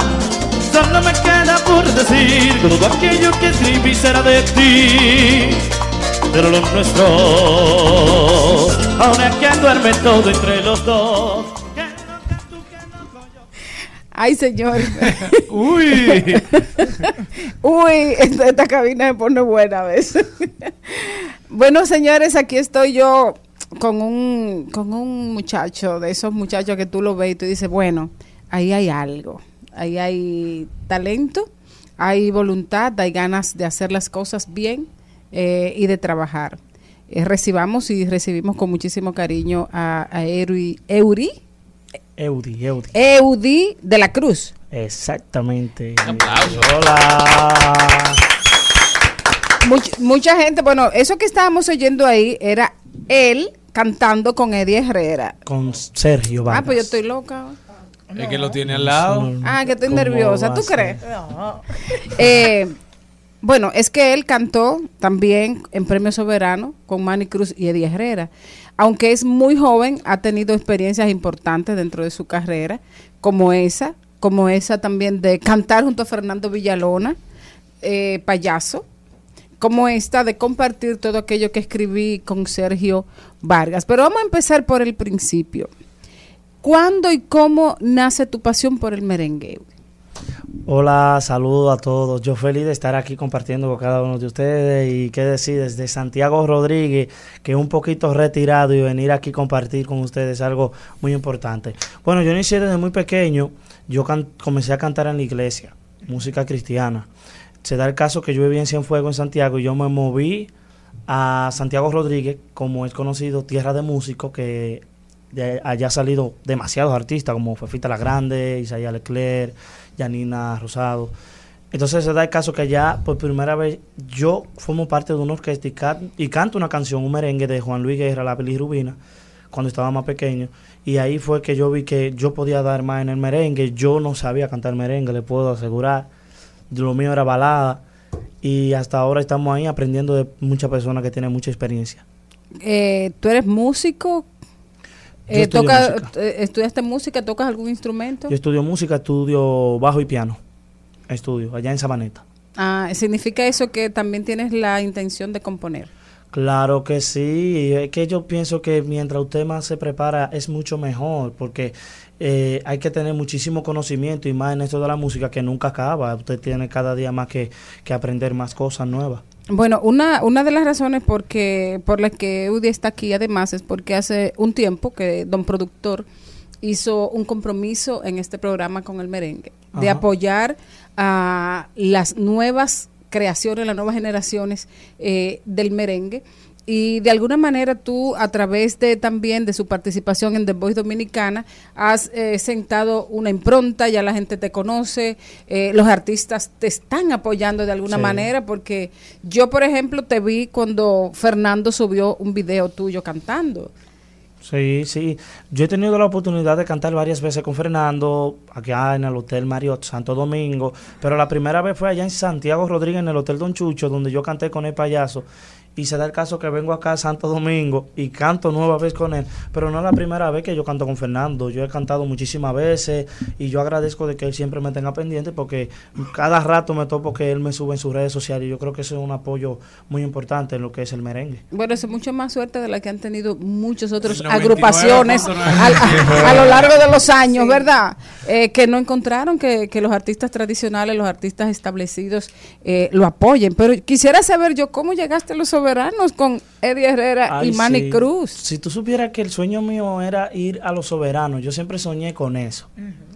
Speaker 14: solo me queda por decir todo aquello que escribí será de ti. Pero lo nuestro, ahora que duerme todo entre los dos.
Speaker 3: Ay, señor. [LAUGHS]
Speaker 5: Uy.
Speaker 3: Uy, esta, esta cabina se pone buena a veces. bueno, señores, aquí estoy yo con un, con un muchacho, de esos muchachos que tú lo ves y tú dices, bueno, ahí hay algo. Ahí hay talento, hay voluntad, hay ganas de hacer las cosas bien eh, y de trabajar. Eh, recibamos y recibimos con muchísimo cariño a, a Euri, Euri,
Speaker 15: Eudi, Eudi.
Speaker 3: Eudi de la Cruz.
Speaker 15: Exactamente.
Speaker 4: aplauso.
Speaker 15: Hola.
Speaker 3: Much- mucha gente, bueno, eso que estábamos oyendo ahí era él cantando con Eddie Herrera.
Speaker 15: Con Sergio Vargas.
Speaker 3: Ah, pues yo estoy loca.
Speaker 4: Es que lo tiene al lado.
Speaker 3: Ah, que estoy
Speaker 15: ¿Cómo
Speaker 3: nerviosa. ¿Tú crees? Eh, bueno, es que él cantó también en Premio Soberano con Manny Cruz y Eddie Herrera. Aunque es muy joven, ha tenido experiencias importantes dentro de su carrera, como esa, como esa también de cantar junto a Fernando Villalona, eh, payaso, como esta de compartir todo aquello que escribí con Sergio Vargas. Pero vamos a empezar por el principio. ¿Cuándo y cómo nace tu pasión por el merengue?
Speaker 15: Hola, saludo a todos. Yo feliz de estar aquí compartiendo con cada uno de ustedes y qué decir desde Santiago Rodríguez, que un poquito retirado y venir aquí compartir con ustedes es algo muy importante. Bueno, yo inicié desde muy pequeño, yo comencé a cantar en la iglesia, música cristiana. Se da el caso que yo vivía en Cienfuegos, en Santiago, y yo me moví a Santiago Rodríguez, como es conocido, tierra de músicos, que de allá salido demasiados artistas como Fefita la Grande, Isaías Leclerc, Janina Rosado. Entonces se da el caso que allá por primera vez yo formo parte de una orquesta y, can- y canto una canción, un merengue de Juan Luis Guerra, La Bilirrubina, cuando estaba más pequeño. Y ahí fue que yo vi que yo podía dar más en el merengue. Yo no sabía cantar merengue, le puedo asegurar. Lo mío era balada. Y hasta ahora estamos ahí aprendiendo de muchas personas que tienen mucha experiencia.
Speaker 3: Eh, ¿Tú eres músico? Eh, toca-
Speaker 15: música.
Speaker 3: eh, ¿Estudiaste música? ¿Tocas algún instrumento?
Speaker 15: Yo estudio música, estudio bajo y piano. Estudio allá en Sabaneta.
Speaker 3: Ah, ¿Significa eso que también tienes la intención de componer?
Speaker 15: Claro que sí, es que yo pienso que mientras usted más se prepara es mucho mejor, porque eh, hay que tener muchísimo conocimiento y más en esto de la música que nunca acaba, usted tiene cada día más que, que aprender más cosas nuevas.
Speaker 3: Bueno, una, una de las razones porque, por las que Eudi está aquí además es porque hace un tiempo que Don Productor hizo un compromiso en este programa con el merengue de apoyar a las nuevas creaciones, las nuevas generaciones eh, del merengue. Y de alguna manera tú, a través de también de su participación en The Voice Dominicana, has eh, sentado una impronta, ya la gente te conoce, eh, los artistas te están apoyando de alguna
Speaker 15: Sí.
Speaker 3: manera, porque yo, por ejemplo, te vi cuando Fernando subió un video tuyo cantando.
Speaker 15: Sí, sí. Yo he tenido la oportunidad de cantar varias veces con Fernando, acá en el Hotel Marriott Santo Domingo, pero la primera vez fue allá en Santiago Rodríguez, en el Hotel Don Chucho, donde yo canté con el payaso. Y se da el caso que vengo acá a Santo Domingo y canto nueva vez con él, pero no es la primera vez que yo canto con Fernando. Yo he cantado muchísimas veces y yo agradezco de que él siempre me tenga pendiente porque cada rato me topo que él me sube en sus redes sociales y yo creo que eso es un apoyo muy importante en lo que es el merengue.
Speaker 3: Bueno, eso es mucho más suerte de la que han tenido muchas otras agrupaciones
Speaker 15: 99.9.
Speaker 3: al- [LAUGHS] a, a lo largo de los años, ¿verdad? Eh, que no encontraron que, que los artistas tradicionales, los artistas establecidos eh, lo apoyen. Pero quisiera saber yo cómo llegaste a los soberanos con Eddie Herrera
Speaker 15: Ay,
Speaker 3: y Manny
Speaker 15: sí.
Speaker 3: Cruz.
Speaker 15: Si tú supieras que el sueño mío era ir a los soberanos, yo siempre soñé con eso.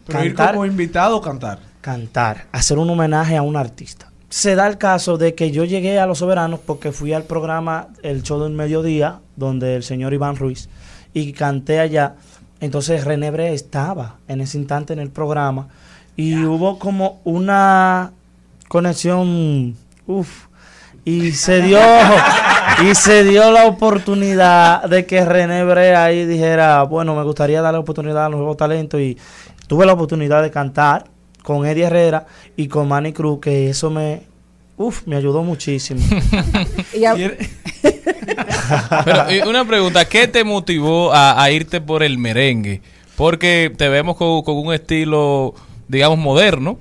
Speaker 5: Pero ir como invitado o cantar.
Speaker 15: Cantar, hacer un homenaje a un artista. Se da el caso de que yo llegué a los soberanos porque fui al programa El Show del Mediodía, donde el señor Iván Ruiz, y canté allá. Entonces René Bre estaba en ese instante en el programa y hubo como una conexión, uff, y se dio y se dio la oportunidad de que René Brea ahí dijera, bueno, me gustaría darle oportunidad a los nuevos talentos y tuve la oportunidad de cantar con Eddie Herrera y con Manny Cruz, que eso me, uf, me ayudó muchísimo. [LAUGHS]
Speaker 4: Pero, una pregunta, ¿qué te motivó a, a irte por el merengue? Porque te vemos con, con un estilo, digamos, moderno,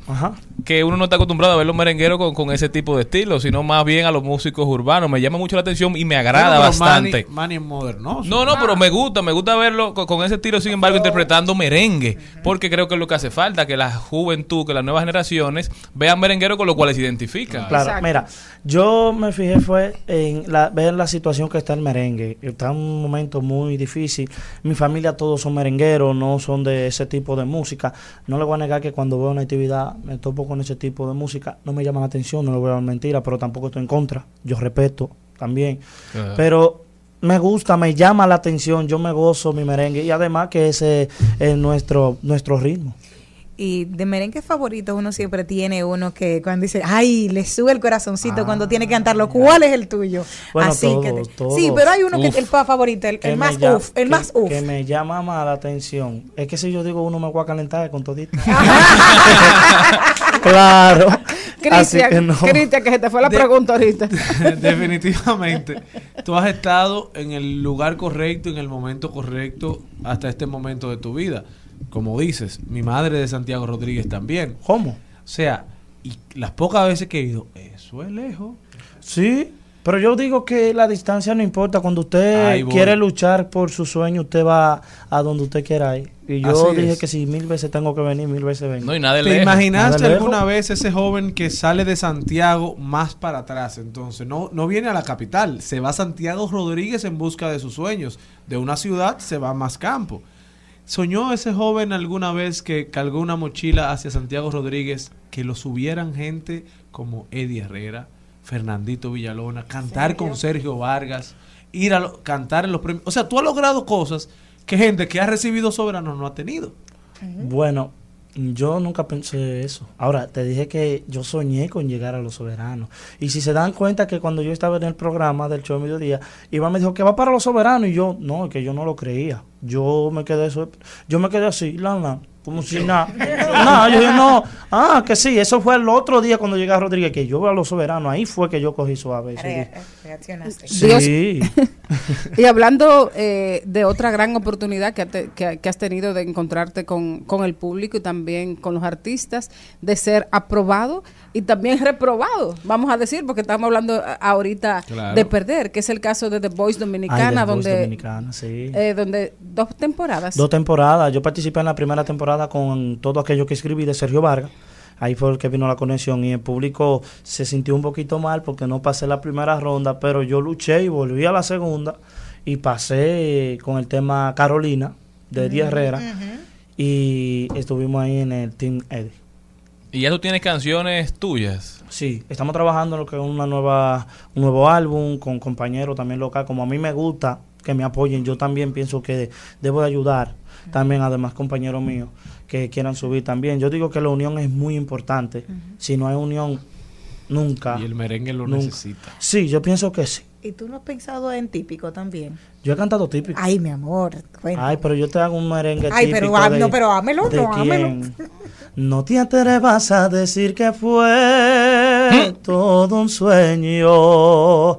Speaker 4: que uno no está acostumbrado a ver los merengueros con, con ese tipo de estilo, sino más bien a los músicos urbanos. Me llama mucho la atención y me agrada
Speaker 5: pero
Speaker 4: bastante.
Speaker 5: Manny, modernoso.
Speaker 4: No, no, pero me gusta, me gusta verlo con, con ese estilo, sin embargo, interpretando merengue, porque creo que es lo que hace falta, que la juventud, que las nuevas generaciones vean merenguero con lo cual se identifican.
Speaker 15: Claro, mira, yo me fijé fue en la, ver la situación que está el merengue. Está en un momento muy difícil. Mi familia todos son merengueros, no son de ese tipo de música. No le voy a negar que cuando veo una actividad me topo con ese tipo de música. No me llama la atención, no le voy a dar mentira, pero tampoco estoy en contra. Yo respeto también. Pero me gusta, me llama la atención, yo me gozo mi merengue y además que ese es nuestro, nuestro ritmo.
Speaker 2: Y de merengue favorito uno siempre tiene uno que cuando dice, ay, le sube el corazoncito cuando tiene que cantarlo. ¿Cuál es el tuyo?
Speaker 15: Ah, Bueno,
Speaker 2: Así que
Speaker 15: todos,
Speaker 2: te-
Speaker 15: todos.
Speaker 2: Sí, pero hay uno que
Speaker 15: Uf.
Speaker 2: el pa- favorito, el,
Speaker 15: que
Speaker 2: el más
Speaker 15: llama-
Speaker 2: uf, el
Speaker 15: que-
Speaker 2: más uf.
Speaker 15: Que me llama más la atención. Es que si yo digo uno me voy a calentar con todito. [LAUGHS] claro. Que
Speaker 3: Cristian,
Speaker 15: no.
Speaker 3: Cristian, que se te fue la
Speaker 5: De-
Speaker 3: pregunta ahorita. [LAUGHS]
Speaker 5: Definitivamente. Tú has estado en el lugar correcto, en el momento correcto, hasta este momento de tu vida. Como dices, mi madre de Santiago Rodríguez también.
Speaker 15: ¿Cómo?
Speaker 5: O sea, y las pocas veces que he ido, eso es lejos.
Speaker 15: Sí, pero yo digo que la distancia no importa. Cuando usted quiere luchar por su sueño, usted va a donde usted quiera ir. Y yo
Speaker 5: Así
Speaker 15: dije
Speaker 5: es.
Speaker 15: que si mil veces tengo que venir, mil veces vengo.
Speaker 4: No, y nada de
Speaker 5: ¿Te
Speaker 4: lejos.
Speaker 5: imaginaste
Speaker 15: Nada
Speaker 5: alguna vez ese joven que sale de Santiago más para atrás? Entonces, no, no viene a la capital, se va a Santiago Rodríguez en busca de sus sueños. De una ciudad se va a más campo. ¿Soñó ese joven alguna vez que cargó una mochila hacia Santiago Rodríguez que lo subieran gente como Eddie Herrera, Fernandito Villalona, cantar con Sergio Vargas, ir a lo- cantar en los premios? O sea, tú has logrado cosas que gente que ha recibido soberano no ha tenido.
Speaker 15: Bueno, yo nunca pensé eso. Ahora, te dije que yo soñé con llegar a los soberanos. Y si se dan cuenta que cuando yo estaba en el programa del show de mediodía, Iván me dijo que va para los soberanos y yo, no, que yo no lo creía. Yo me quedé yo me quedé así, la, la, como si nada. No, yo dije, no, ah, que sí, eso fue el otro día cuando llegué a Rodríguez, que yo a los soberanos, ahí fue que yo cogí suave.
Speaker 2: Reaccionaste.
Speaker 15: Sí. [LAUGHS]
Speaker 3: Y hablando eh, de otra gran oportunidad que, te- que- que has tenido de encontrarte con, con el público y también con los artistas, de ser aprobado y también reprobado, vamos a decir, porque estamos hablando a- ahorita
Speaker 15: Claro.
Speaker 3: de perder, que es el caso de The Voice Dominicana,
Speaker 15: Ay, The Voice
Speaker 3: donde,
Speaker 15: Dominicana, sí.
Speaker 3: eh, donde dos temporadas.
Speaker 15: Dos temporadas. Yo participé en la primera temporada con todo aquello que escribí de Sergio Vargas. Ahí fue el que vino la conexión y el público se sintió un poquito mal porque no pasé la primera ronda, pero yo luché y volví a la segunda y pasé con el tema Carolina de Eddie Herrera y estuvimos ahí en el Team Eddie.
Speaker 4: Y ya tú tienes canciones tuyas.
Speaker 15: Sí, estamos trabajando en lo que es una nueva, un nuevo álbum con compañeros también local. Como a mí me gusta que me apoyen, yo también pienso que debo de ayudar también a demás compañeros míos que quieran subir también. Yo digo que la unión es muy importante. Si no hay unión, nunca.
Speaker 5: Y el merengue lo
Speaker 15: nunca.
Speaker 5: necesita.
Speaker 15: Sí, yo pienso que sí.
Speaker 2: ¿Y tú no has pensado en típico también?
Speaker 15: Yo he cantado típico.
Speaker 2: Ay, mi amor.
Speaker 15: Ay, pero yo te hago un merengue
Speaker 2: Ay,
Speaker 15: típico
Speaker 2: pero, ah,
Speaker 15: de-
Speaker 2: no, pero hámelo,
Speaker 15: ¿de
Speaker 2: no?
Speaker 15: No te atrevas a decir que fue todo un sueño.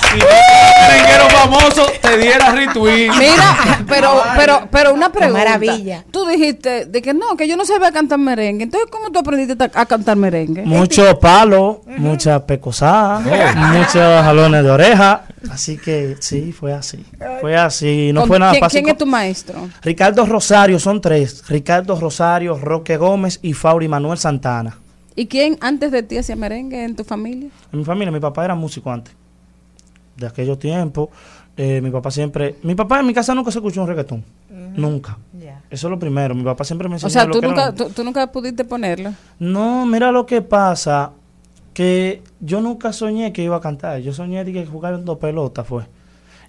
Speaker 5: Merenguero famoso te diera retweet.
Speaker 3: Mira, [LAUGHS] pero, pero, pero una pregunta.
Speaker 2: maravilla.
Speaker 3: Tú dijiste de que no, que yo no sabía cantar merengue. Entonces, ¿cómo tú aprendiste a cantar merengue?
Speaker 15: Mucho palo, mucha pecosada, muchos jalones de oreja. Así que sí, fue así. Fue así. No fue nada
Speaker 3: ¿quién,
Speaker 15: fácil.
Speaker 3: quién es tu maestro?
Speaker 15: Ricardo Rosario, son tres. Ricardo Rosario, Roque Gómez y Fauri Manuel Santana.
Speaker 3: ¿Y quién antes de ti hacía merengue en tu familia?
Speaker 15: En mi familia, mi papá era músico antes. De aquellos tiempos. eh, mi papá siempre. Mi papá en mi casa nunca se escuchó un reggaetón. Nunca. Eso es lo primero. Mi papá siempre me enseñó
Speaker 3: O sea,
Speaker 15: lo
Speaker 3: tú
Speaker 15: que
Speaker 3: nunca,
Speaker 15: un-
Speaker 3: tú, tú nunca pudiste ponerlo.
Speaker 15: No, mira lo que pasa. Que yo nunca soñé que iba a cantar. Yo soñé de que jugando pelota fue.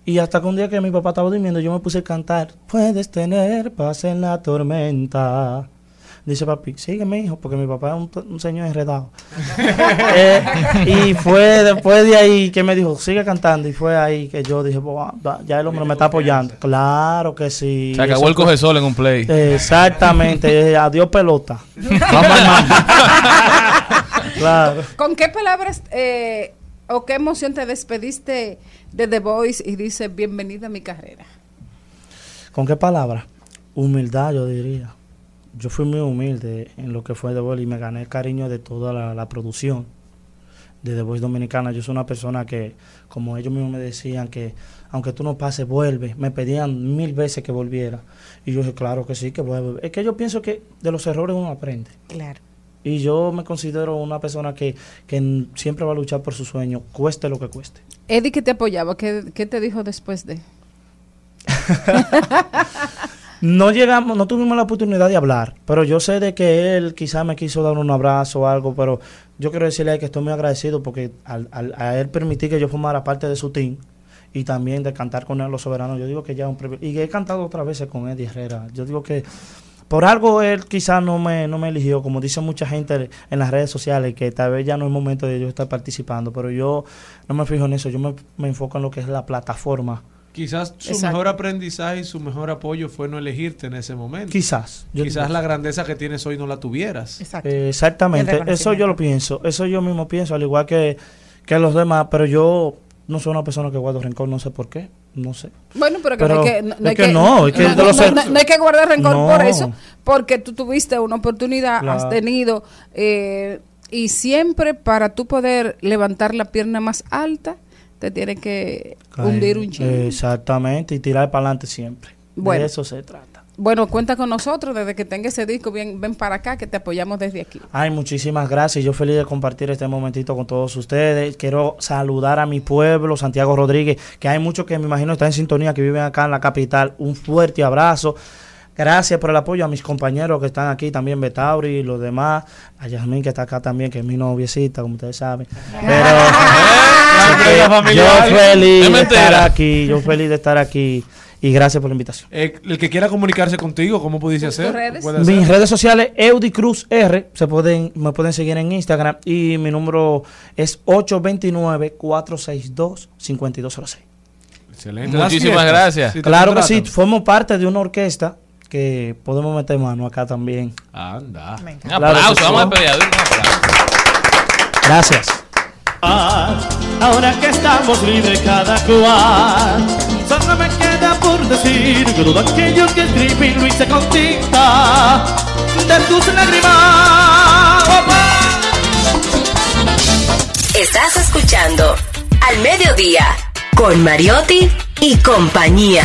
Speaker 15: Y hasta que un día que mi papá estaba durmiendo, yo me puse a cantar. Puedes tener paz en la tormenta. Dice papi, sígueme hijo, porque mi papá es un, un señor enredado. [LAUGHS] Eh, y fue después de ahí que me dijo, sigue cantando. Y fue ahí que yo dije, "Buah, va, ya el hombre me está apoyando. Claro que sí.
Speaker 4: Se acabó el coge sol en un play.
Speaker 15: Exactamente. Dije, [LAUGHS] Adiós pelota. Vamos al mambo. [LAUGHS] Claro.
Speaker 3: ¿Con qué palabras eh, o qué emoción te despediste de The Voice y dices bienvenida a mi carrera?
Speaker 15: ¿Con qué palabra? Humildad, yo diría. Yo fui muy humilde en lo que fue de Boli y me gané el cariño de toda la, la producción. de The Voice Dominicana. Yo soy una persona que, como ellos mismos me decían, que aunque tú no pases, vuelve. Me pedían mil veces que volviera. Y yo dije, claro que sí, que voy a volver. Es que yo pienso que de los errores uno aprende.
Speaker 2: Claro.
Speaker 15: Y yo me considero una persona que, que siempre va a luchar por su sueño, cueste lo que cueste.
Speaker 3: Eddie que te apoyaba, ¿qué, qué te dijo después de? [LAUGHS]
Speaker 15: No llegamos, no tuvimos la oportunidad de hablar, pero yo sé de que él quizás me quiso dar un abrazo o algo, pero yo quiero decirle que estoy muy agradecido porque al, al- a él permitir que yo formara parte de su team y también de cantar con él los soberanos, yo digo que ya un. Y he cantado otras veces con Eddie Herrera. Yo digo que por algo él quizás no me, no me eligió, como dice mucha gente en las redes sociales, que tal vez ya no es momento de yo estar participando, pero yo no me fijo en eso, yo me, me enfoco en lo que es la plataforma.
Speaker 5: Quizás su
Speaker 15: Exacto.
Speaker 5: mejor aprendizaje y su mejor apoyo fue no elegirte en ese momento.
Speaker 15: Quizás. Yo
Speaker 5: Quizás la grandeza que tienes hoy no la tuvieras.
Speaker 15: Eh, exactamente, eso yo lo pienso, eso yo mismo pienso, al igual que, que los demás, pero yo no soy una persona que guardo rencor, no sé por qué, no sé.
Speaker 3: Bueno, pero que
Speaker 15: Pero
Speaker 3: no hay que... No, no hay
Speaker 15: que no, es que
Speaker 3: no,
Speaker 15: de los
Speaker 3: no- no- no hay que guardar rencor
Speaker 15: No.
Speaker 3: por eso, porque tú tuviste una oportunidad, has tenido... eh, y siempre para tú poder levantar la pierna más alta, te tienes que hundir un chingo.
Speaker 15: Exactamente, y tirar para adelante siempre.
Speaker 3: Bueno.
Speaker 15: De eso se trata.
Speaker 3: Bueno, cuenta con nosotros, desde que tenga ese disco, ven, ven para acá, que te apoyamos desde aquí.
Speaker 15: Ay, muchísimas gracias. Yo feliz de compartir este momentito con todos ustedes. Quiero saludar a mi pueblo, Santiago Rodríguez, que hay muchos que me imagino están en sintonía, que viven acá en la capital. Un fuerte abrazo. Gracias por el apoyo a mis compañeros que están aquí, también Betauri y los demás. A Yasmín que está acá también, que es mi noviecita, como ustedes saben. Pero [LAUGHS]
Speaker 5: empresa
Speaker 15: yo feliz de estar aquí, yo feliz de estar aquí. Y gracias por la invitación.
Speaker 5: Eh, el que quiera comunicarse contigo, ¿cómo pudiese hacer?
Speaker 15: Mis
Speaker 5: hacer.
Speaker 15: redes sociales, Eudi Cruz R, se pueden, me pueden seguir en Instagram y mi número es 829-462-5206.
Speaker 5: Excelente.
Speaker 4: Muchísimas gracias.
Speaker 5: si
Speaker 15: Claro que sí, formo parte de una orquesta que podemos meter mano acá también.
Speaker 5: Anda.
Speaker 4: Un
Speaker 15: Claro
Speaker 4: aplauso,
Speaker 15: sí.
Speaker 4: vamos a pedir un aplauso.
Speaker 15: Gracias.
Speaker 14: Ahora que estamos libres cada cual, solo me queda por decir que todo aquello que escribí lo hice con tinta de tus lágrimas.
Speaker 8: Estás escuchando Al Mediodía con Mariotti y compañía.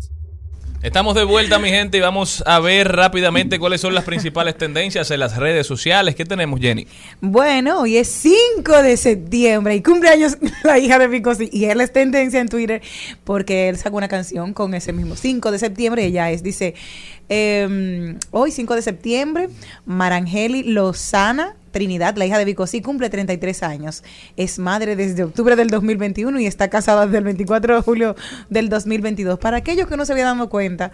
Speaker 4: Estamos de vuelta, mi gente, y vamos a ver rápidamente cuáles son las principales tendencias en las redes sociales. ¿Qué tenemos, Jenny?
Speaker 2: Bueno, hoy es 5 de septiembre y cumpleaños [LAUGHS] la hija de Picosi. Y él es tendencia en Twitter porque él sacó una canción con ese mismo 5 de septiembre. Ella es, dice, em, hoy 5 de septiembre, Marangeli Lozana Trinidad, la hija de Vicosí, cumple 33 años. Es madre desde octubre del 2021 y está casada desde el 24 de julio del 2022. Para aquellos que no se habían dado cuenta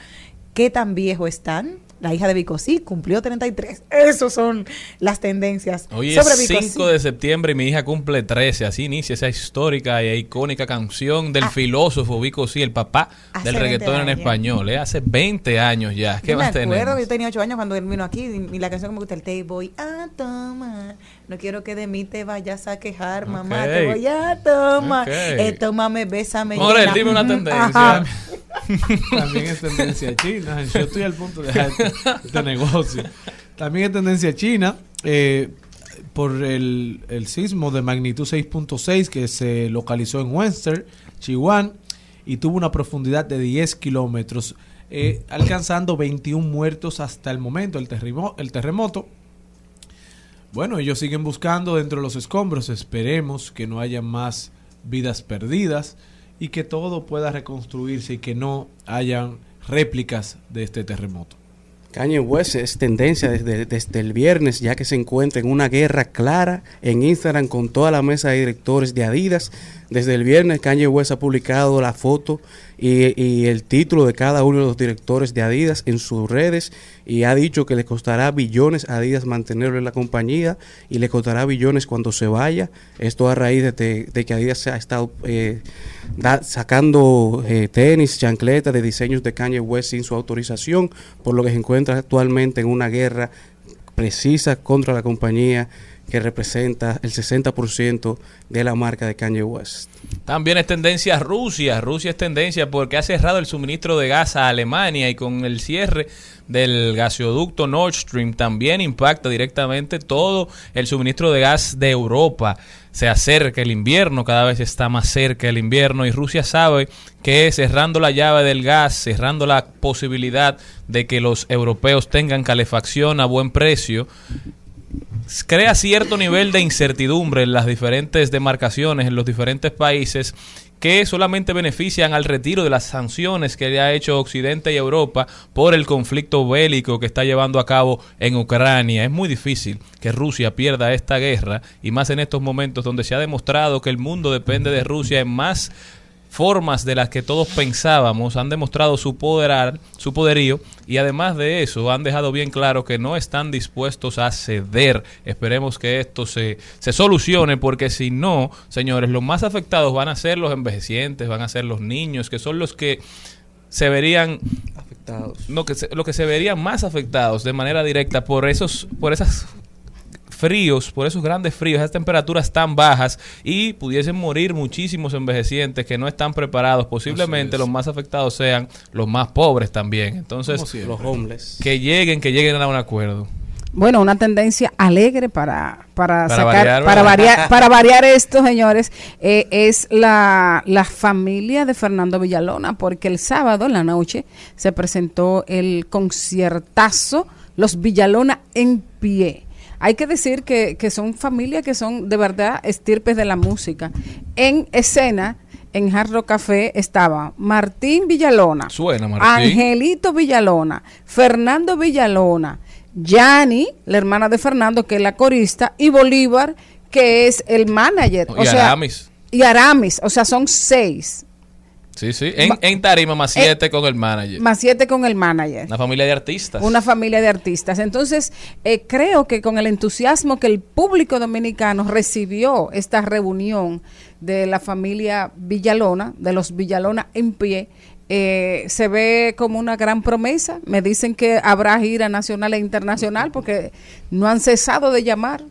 Speaker 2: qué tan viejo están, la hija de Vicosí cumplió 33. Esas son las tendencias
Speaker 4: Hoy
Speaker 2: sobre
Speaker 4: es
Speaker 2: Vicosí.
Speaker 4: 5 de septiembre y mi hija cumple 13. Así inicia esa histórica e icónica canción del filósofo Vico Sí, el papá del
Speaker 2: 20
Speaker 4: reggaetón en español. ¿eh? Hace 20 años ya. ¿Qué
Speaker 2: Yo me
Speaker 4: más
Speaker 2: acuerdo,
Speaker 4: tenemos?
Speaker 2: yo tenía 8 años cuando él vino aquí y, la canción como que el te voy a tomar. No quiero que de mí te vayas a quejar, mamá. Te voy a tomar.
Speaker 4: Ok.
Speaker 2: Eh, tómame, bésame.
Speaker 4: Morel,
Speaker 2: llena.
Speaker 4: dime una tendencia.
Speaker 2: ajá.
Speaker 5: También es tendencia china. Yo estoy al punto de dejar este, este negocio. También es tendencia china. eh, por el, el sismo de magnitud 6.6 que se localizó en Western, Chihuahua, y tuvo una profundidad de 10 kilómetros, eh, alcanzando 21 muertos hasta el momento, el, terremo- el terremoto. Bueno, ellos siguen buscando dentro de los escombros, esperemos que no haya más vidas perdidas y que todo pueda reconstruirse y que no hayan réplicas de este terremoto.
Speaker 9: Kanye West es tendencia desde, desde el viernes, ya que se encuentra en una guerra clara en Instagram con toda la mesa de directores de Adidas, Desde el viernes, Kanye West ha publicado la foto y, el título de cada uno de los directores de Adidas en sus redes y ha dicho que le costará billones a Adidas mantenerlo en la compañía y le costará billones cuando se vaya. Esto a raíz de, que Adidas ha estado eh, sacando eh, tenis, chancletas de diseños de Kanye West sin su autorización, por lo que se encuentra actualmente en una guerra precisa contra la compañía que representa el 60% de la marca de Kanye West.
Speaker 4: También es tendencia Rusia. Rusia es tendencia porque ha cerrado el suministro de gas a Alemania y con el cierre del gasoducto Nord Stream también impacta directamente todo el suministro de gas de Europa. Se acerca el invierno, cada vez está más cerca el invierno y Rusia sabe que cerrando la llave del gas, cerrando la posibilidad de que los europeos tengan calefacción a buen precio, crea cierto nivel de incertidumbre en las diferentes demarcaciones, en los diferentes países, que solamente benefician al retiro de las sanciones que le ha hecho Occidente y Europa por el conflicto bélico que está llevando a cabo en Ucrania. Es muy difícil que Rusia pierda esta guerra y más en estos momentos donde se ha demostrado que el mundo depende de Rusia en más formas de las que todos pensábamos han demostrado su poderar, su poderío y además de eso han dejado bien claro que no están dispuestos a ceder. Esperemos que esto se, se solucione porque si no, señores, los más afectados van a ser los envejecientes, van a ser los niños, que son los que se verían
Speaker 9: afectados.
Speaker 4: No, que se, lo que se verían más afectados de manera directa por esos por esas fríos, por esos grandes fríos, esas temperaturas tan bajas y pudiesen morir muchísimos envejecientes que no están preparados. Posiblemente los más afectados sean los más pobres también. Entonces.
Speaker 9: Los homeless.
Speaker 4: que lleguen, que lleguen a un acuerdo.
Speaker 3: Bueno, una tendencia alegre para, para,
Speaker 4: Para
Speaker 3: sacar,
Speaker 4: variar,
Speaker 3: para variar, [LAUGHS] para variar esto, señores, eh, es la, la familia de Fernando Villalona, porque el sábado en la noche se presentó el conciertazo Los Villalona en pie. Hay que decir que, que son familias que son de verdad estirpes de la música. En escena, en Hard Rock Café, estaba Martín Villalona,
Speaker 4: Suena, Martín.
Speaker 3: Angelito Villalona, Fernando Villalona, Yani, la hermana de Fernando, que es la corista, y Bolívar, que es el manager.
Speaker 4: Y Aramis.
Speaker 3: Y Aramis, o sea, son seis.
Speaker 4: Sí, sí. En,
Speaker 3: Ma-
Speaker 4: en tarima más
Speaker 3: Eh,
Speaker 4: siete con el manager.
Speaker 3: Más siete con el manager.
Speaker 4: Una familia de artistas.
Speaker 3: Una familia de artistas. Entonces, eh, creo que con el entusiasmo que el público dominicano recibió esta reunión de la familia Villalona, de los Villalona en pie, eh, se ve como una gran promesa. Me dicen que habrá gira nacional e internacional porque no han cesado de llamar.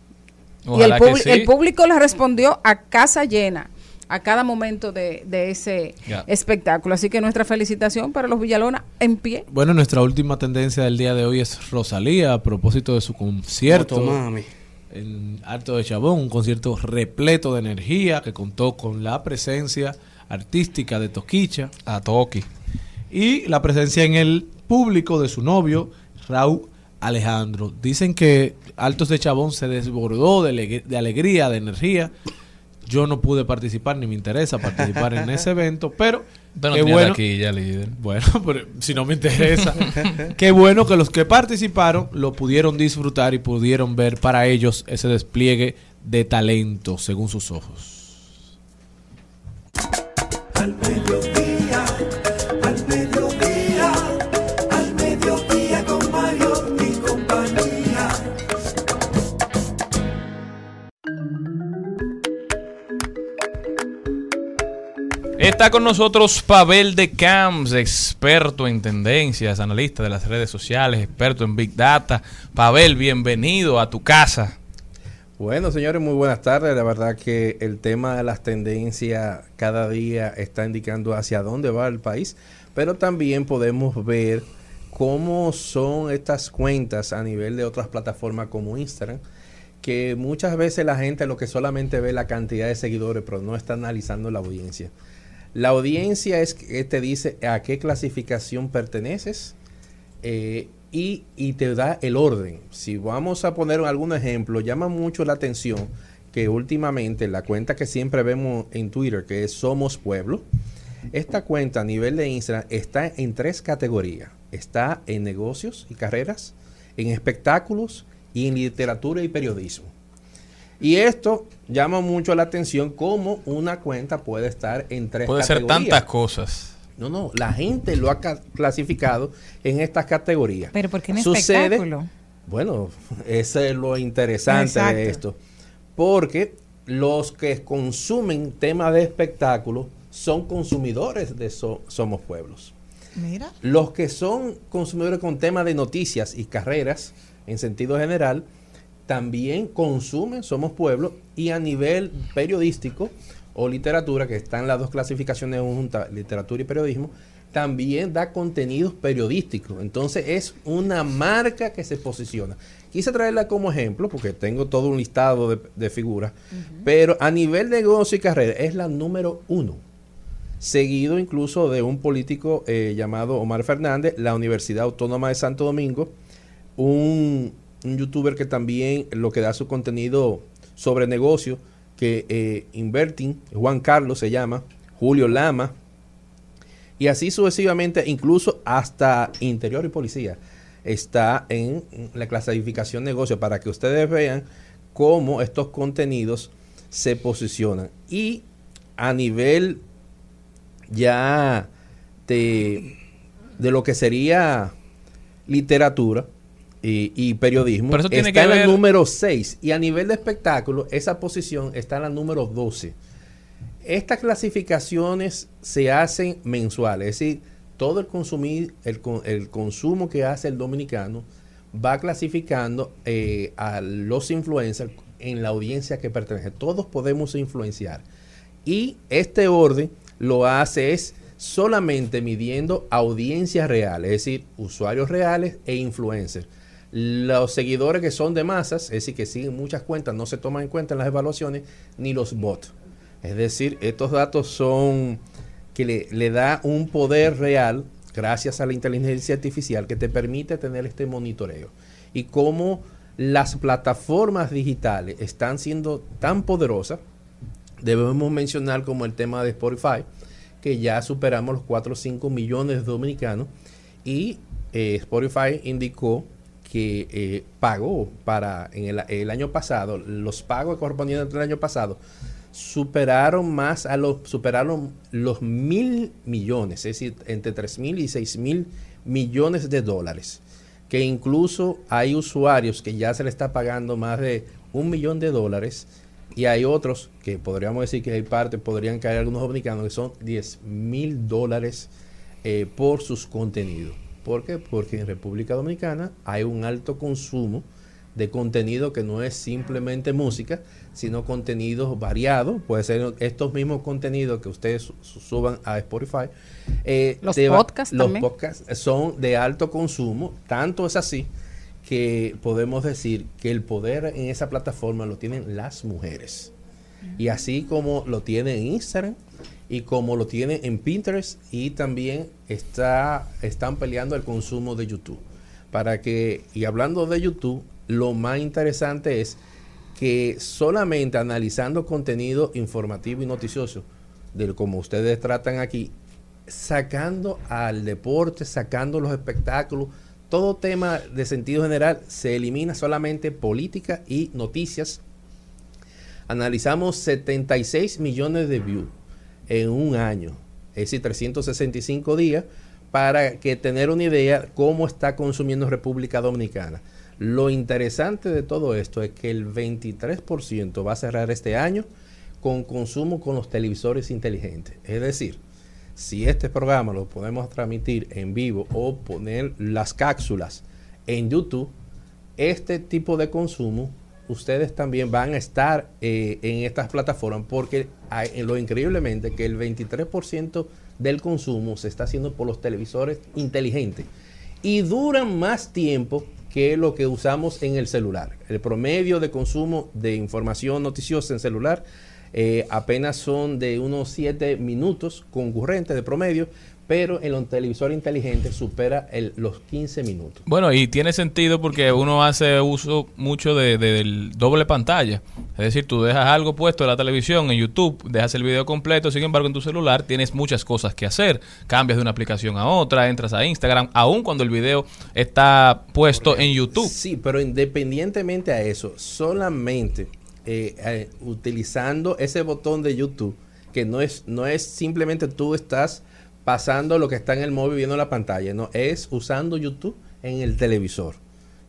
Speaker 3: y el,
Speaker 4: que sí.
Speaker 3: el público le respondió a casa llena a cada momento de, de ese espectáculo. Así que nuestra felicitación para los Villalona en pie.
Speaker 5: Bueno, nuestra última tendencia del día de hoy es Rosalía a propósito de su concierto
Speaker 9: Motomami.
Speaker 5: en Alto de Chabón, un concierto repleto de energía que contó con la presencia artística de Toquicha.
Speaker 4: A Toki.
Speaker 5: Y la presencia en el público de su novio, Raúl Alejandro. Dicen que Altos de Chabón se desbordó de alegría, de energía. Yo no pude participar ni me interesa participar en ese evento, pero
Speaker 4: no
Speaker 5: qué bueno.
Speaker 4: taquilla, líder.
Speaker 5: Bueno, [LAUGHS] pero si no me interesa. Qué bueno que los que participaron lo pudieron disfrutar y pudieron ver para ellos ese despliegue de talento según sus ojos.
Speaker 4: Está con nosotros Pavel de Camps, experto en tendencias, analista de las redes sociales, experto en Big Data. Pavel, bienvenido a tu casa.
Speaker 16: Bueno, señores, muy buenas tardes. La verdad que el tema de las tendencias cada día está indicando hacia dónde va el país, pero también podemos ver cómo son estas cuentas a nivel de otras plataformas como Instagram, que muchas veces la gente lo que solamente ve la cantidad de seguidores, pero no está analizando la audiencia. La audiencia es que te dice a qué clasificación perteneces, eh, y, y te da el orden. Si vamos a poner algún ejemplo, llama mucho la atención que últimamente la cuenta que siempre vemos en Twitter, que es Somos Pueblo, esta cuenta a nivel de Instagram está en tres categorías. Está en negocios y carreras, en espectáculos y en literatura y periodismo. Y esto llama mucho la atención cómo una cuenta puede estar en tres
Speaker 4: Puede ser tantas cosas.
Speaker 16: No, no, la gente lo ha ca- clasificado en estas categorías.
Speaker 2: Pero ¿por qué en
Speaker 16: Sucede-
Speaker 2: espectáculo?
Speaker 16: Bueno, [LAUGHS] ese es lo interesante
Speaker 2: Exacto.
Speaker 16: de esto. Porque los que consumen temas de espectáculo son consumidores de So- Somos Pueblos.
Speaker 2: Mira.
Speaker 16: Los que son consumidores con temas de noticias y carreras, en sentido general, también consumen Somos Pueblo y a nivel periodístico o literatura, que están las dos clasificaciones juntas, literatura y periodismo, también da contenidos periodísticos. Entonces es una marca que se posiciona. Quise traerla como ejemplo, porque tengo todo un listado de, de figuras, pero a nivel de negocio y carrera es la número uno seguido incluso de un político eh, llamado Omar Fernández, la Universidad Autónoma de Santo Domingo, un, un youtuber que también lo que da su contenido sobre negocio, que eh, Inverting, Juan Carlos se llama, Julio Lama, y así sucesivamente, incluso hasta Interior y Policía está en la clasificación negocio para que ustedes vean cómo estos contenidos se posicionan. Y a nivel ya de, de lo que sería literatura y, y periodismo,
Speaker 4: Pero eso tiene
Speaker 16: está
Speaker 4: que
Speaker 16: en la
Speaker 4: ver-
Speaker 16: número 6 y a nivel de espectáculo esa posición está en la número 12. Estas clasificaciones se hacen mensuales, es decir, todo el, consumir, el, el consumo que hace el dominicano va clasificando eh, a los influencers en la audiencia que pertenece. Todos podemos influenciar. Y este orden lo hace es solamente midiendo audiencias reales, es decir, usuarios reales e influencers. Los seguidores que son de masas, es decir, que siguen muchas cuentas, no se toman en cuenta en las evaluaciones, ni los bots. Es decir, estos datos son que le, le da un poder real gracias a la inteligencia artificial que te permite tener este monitoreo. Y cómo las plataformas digitales están siendo tan poderosas, debemos mencionar como el tema de Spotify, que ya superamos los 4 o 5 millones de dominicanos y eh, Spotify indicó que eh, pagó para en el, año pasado, los pagos correspondientes del año pasado superaron más a los superaron los mil millones, es decir, entre 3 mil y 6 mil millones de dólares. Que incluso hay usuarios que ya se le está pagando más de un millón de dólares y hay otros que podríamos decir que hay parte, podrían caer algunos dominicanos que son 10 mil dólares eh, por sus contenidos. ¿Por qué? Porque en República Dominicana hay un alto consumo de contenido que no es simplemente música, sino contenidos variados. Puede ser estos mismos contenidos que ustedes su- su- suban a Spotify. Eh,
Speaker 3: Los podcasts
Speaker 16: Los
Speaker 3: también.
Speaker 16: podcasts son de alto consumo. Tanto es así que podemos decir que el poder en esa plataforma lo tienen las mujeres. Y así como lo tiene en Instagram y como lo tiene en Pinterest y también está, están peleando el consumo de YouTube. Para que, y hablando de YouTube, lo más interesante es que solamente analizando contenido informativo y noticioso, de como ustedes tratan aquí, sacando al deporte, sacando los espectáculos, todo tema de sentido general se elimina solamente política y noticias. Analizamos 76 millones de views en un año, es decir, 365 días, para que tener una idea cómo está consumiendo República Dominicana. Lo interesante de todo esto es que el 23% va a cerrar este año con consumo con los televisores inteligentes. Es decir, si este programa lo podemos transmitir en vivo o poner las cápsulas en YouTube, este tipo de consumo, ustedes también van a estar eh, en estas plataformas porque hay- lo increíblemente que el 23% del consumo se está haciendo por los televisores inteligentes y duran más tiempo que lo que usamos en el celular. El promedio de consumo de información noticiosa en celular eh, apenas son de unos 7 minutos concurrentes de promedio, pero en los televisores inteligentes supera el- los 15 minutos.
Speaker 4: Bueno, y tiene sentido porque uno hace uso mucho de, de- del doble pantalla. Es decir, tú dejas algo puesto en la televisión, en YouTube, dejas el video completo, sin embargo en tu celular tienes muchas cosas que hacer. Cambias de una aplicación a otra, entras a Instagram, aun cuando el video está puesto en YouTube.
Speaker 16: Sí, pero independientemente a eso, solamente eh, eh, utilizando ese botón de YouTube, que no es, no es simplemente tú estás pasando lo que está en el móvil viendo la pantalla, no, es usando YouTube en el televisor,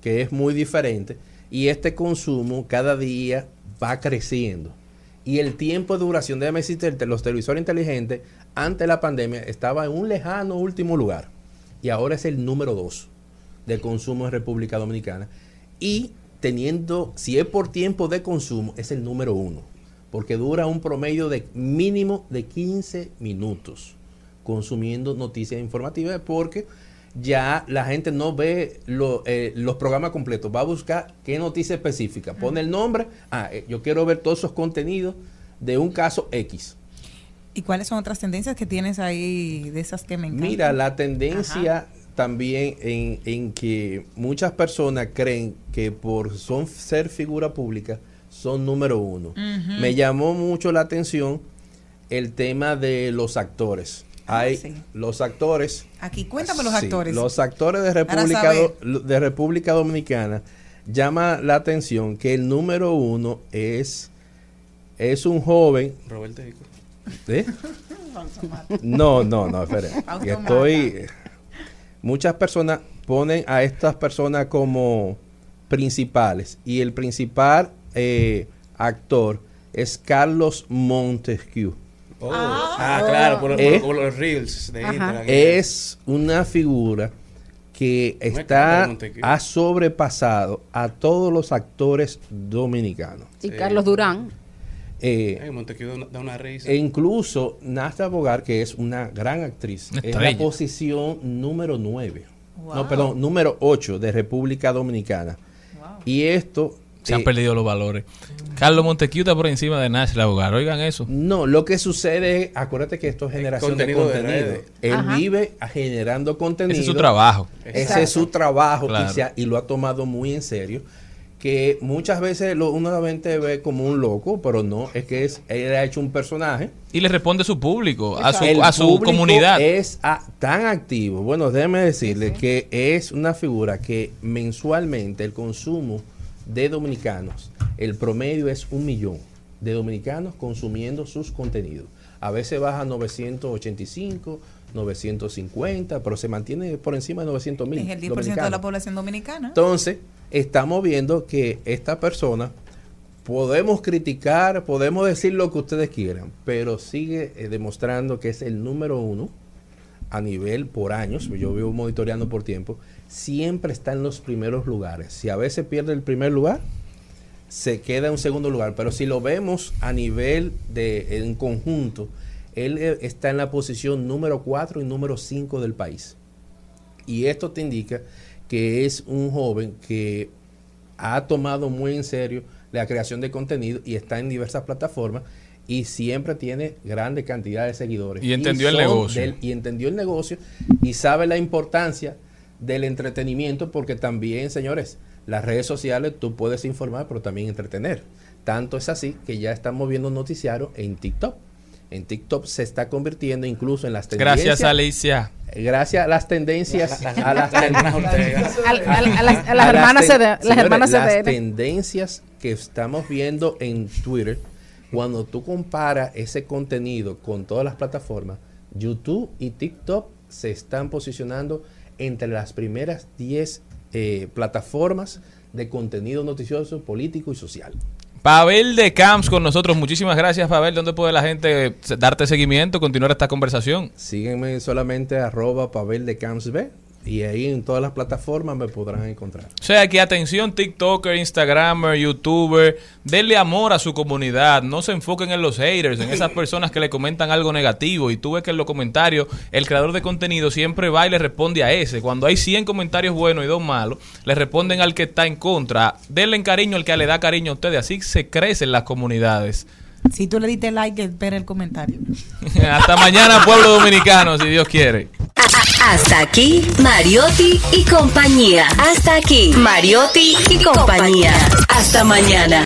Speaker 16: que es muy diferente. Y este consumo cada día va creciendo. Y el tiempo de duración, decirte, los televisores inteligentes ante la pandemia estaba en un lejano último lugar. Y ahora es el número dos de consumo en República Dominicana. Y teniendo, si es por tiempo de consumo, es el número uno. Porque dura un promedio de mínimo de 15 minutos consumiendo noticias informativas. Porque ya la gente no ve lo- eh, los programas completos, va a buscar qué noticia específica, pone el nombre, ah, eh, yo quiero ver todos esos contenidos de un caso X.
Speaker 2: ¿Y cuáles son otras tendencias que tienes ahí de esas que me encantan?
Speaker 16: Mira, la tendencia también en, en que muchas personas creen que por son ser figura pública son número uno. Me llamó mucho la atención el tema de los actores. Hay
Speaker 2: sí.
Speaker 16: los actores
Speaker 2: Aquí, cuéntame los
Speaker 16: Sí,
Speaker 2: actores.
Speaker 16: Los actores de República. Do- de República Dominicana llama la atención que el número uno es, es un joven.
Speaker 9: Roberto Rico.
Speaker 16: ¿Eh? [LAUGHS] No, no, no, espere. Estoy. Muchas personas ponen a estas personas como principales y el principal eh, actor es Carlos Montesquieu.
Speaker 9: Oh. Ah, claro, por, por-
Speaker 16: Eh,
Speaker 9: por los reels de Instagram.
Speaker 16: es una figura que
Speaker 9: es
Speaker 16: está ha sobrepasado a todos los actores dominicanos.
Speaker 3: Y Carlos Durán.
Speaker 16: Eh,
Speaker 9: Ay, da una- risa.
Speaker 16: e incluso Nasta Bogar, que es una gran actriz,
Speaker 4: Una
Speaker 16: es la posición número 9.
Speaker 4: Wow.
Speaker 16: No, perdón, número 8 de República Dominicana. Y esto...
Speaker 4: Se han
Speaker 16: eh,
Speaker 4: perdido los valores. Carlos Montequiu está por encima de Nash Hogar. Oigan eso.
Speaker 16: No, lo que sucede es, acuérdate que esto es generación de
Speaker 4: contenido de
Speaker 16: contenido.
Speaker 4: redes.
Speaker 16: Él
Speaker 4: Ajá.
Speaker 16: vive generando contenido.
Speaker 4: Ese es su trabajo.
Speaker 16: Ese es su trabajo
Speaker 4: Claro.
Speaker 16: y, se ha- y lo ha tomado muy en serio. Que muchas veces lo, uno la gente ve como un loco, pero no, es que es, él ha hecho un personaje.
Speaker 4: Y le responde a su público, a su,
Speaker 16: El
Speaker 4: a su
Speaker 16: público
Speaker 4: comunidad.
Speaker 16: Es a- tan activo. Bueno, déjeme decirle que es una figura que mensualmente el consumo de dominicanos, el promedio es un millón de dominicanos consumiendo sus contenidos. A veces baja a 985, 950, pero se mantiene por encima de 900 mil.
Speaker 2: Es el 10% de la población dominicana.
Speaker 16: Entonces, estamos viendo que esta persona, podemos criticar, podemos decir lo que ustedes quieran, pero sigue eh, demostrando que es el número uno a nivel por años, yo vivo monitoreando por tiempo, siempre está en los primeros lugares. Si a veces pierde el primer lugar, se queda en un segundo lugar, pero si lo vemos a nivel de en conjunto, él eh, está en la posición número 4 y número 5 del país. Y esto te indica que es un joven que ha tomado muy en serio la creación de contenido y está en diversas plataformas y siempre tiene grande cantidad de seguidores.
Speaker 4: Y entendió el negocio.
Speaker 16: del- y entendió el negocio y sabe la importancia del entretenimiento porque también, señores, las redes sociales tú puedes informar pero también entretener. Tanto es así que ya estamos viendo noticiarios en TikTok. En TikTok se está convirtiendo incluso en las tendencias.
Speaker 4: Gracias, Alicia.
Speaker 16: Gracias a las tendencias, a las
Speaker 3: hermanas
Speaker 16: señores,
Speaker 3: hermanas
Speaker 16: las tendencias que estamos viendo en Twitter, cuando tú comparas ese contenido con todas las plataformas, YouTube y TikTok se están posicionando entre las primeras 10 eh, plataformas de contenido noticioso, político y social.
Speaker 4: Pavel de Camps con nosotros. Muchísimas gracias, Pavel. ¿Dónde puede la gente darte seguimiento, continuar esta conversación?
Speaker 16: Síguenme solamente arroba Pavel de Camps B y ahí en todas las plataformas me podrán encontrar.
Speaker 4: O sea que atención, TikToker, Instagramer, YouTuber, denle amor a su comunidad, no se enfoquen en los haters, en esas personas que le comentan algo negativo y tú ves que en los comentarios el creador de contenido siempre va y le responde a ese. Cuando hay 100 comentarios buenos y dos malos, le responden al que está en contra. Denle cariño al que le da cariño a ustedes, así se crecen las comunidades.
Speaker 2: Si tú le diste like, espera el comentario. [LAUGHS]
Speaker 4: Hasta mañana, pueblo dominicano, si Dios quiere.
Speaker 8: Hasta aquí, Mariotti y compañía. Hasta aquí, Mariotti y compañía. Hasta mañana.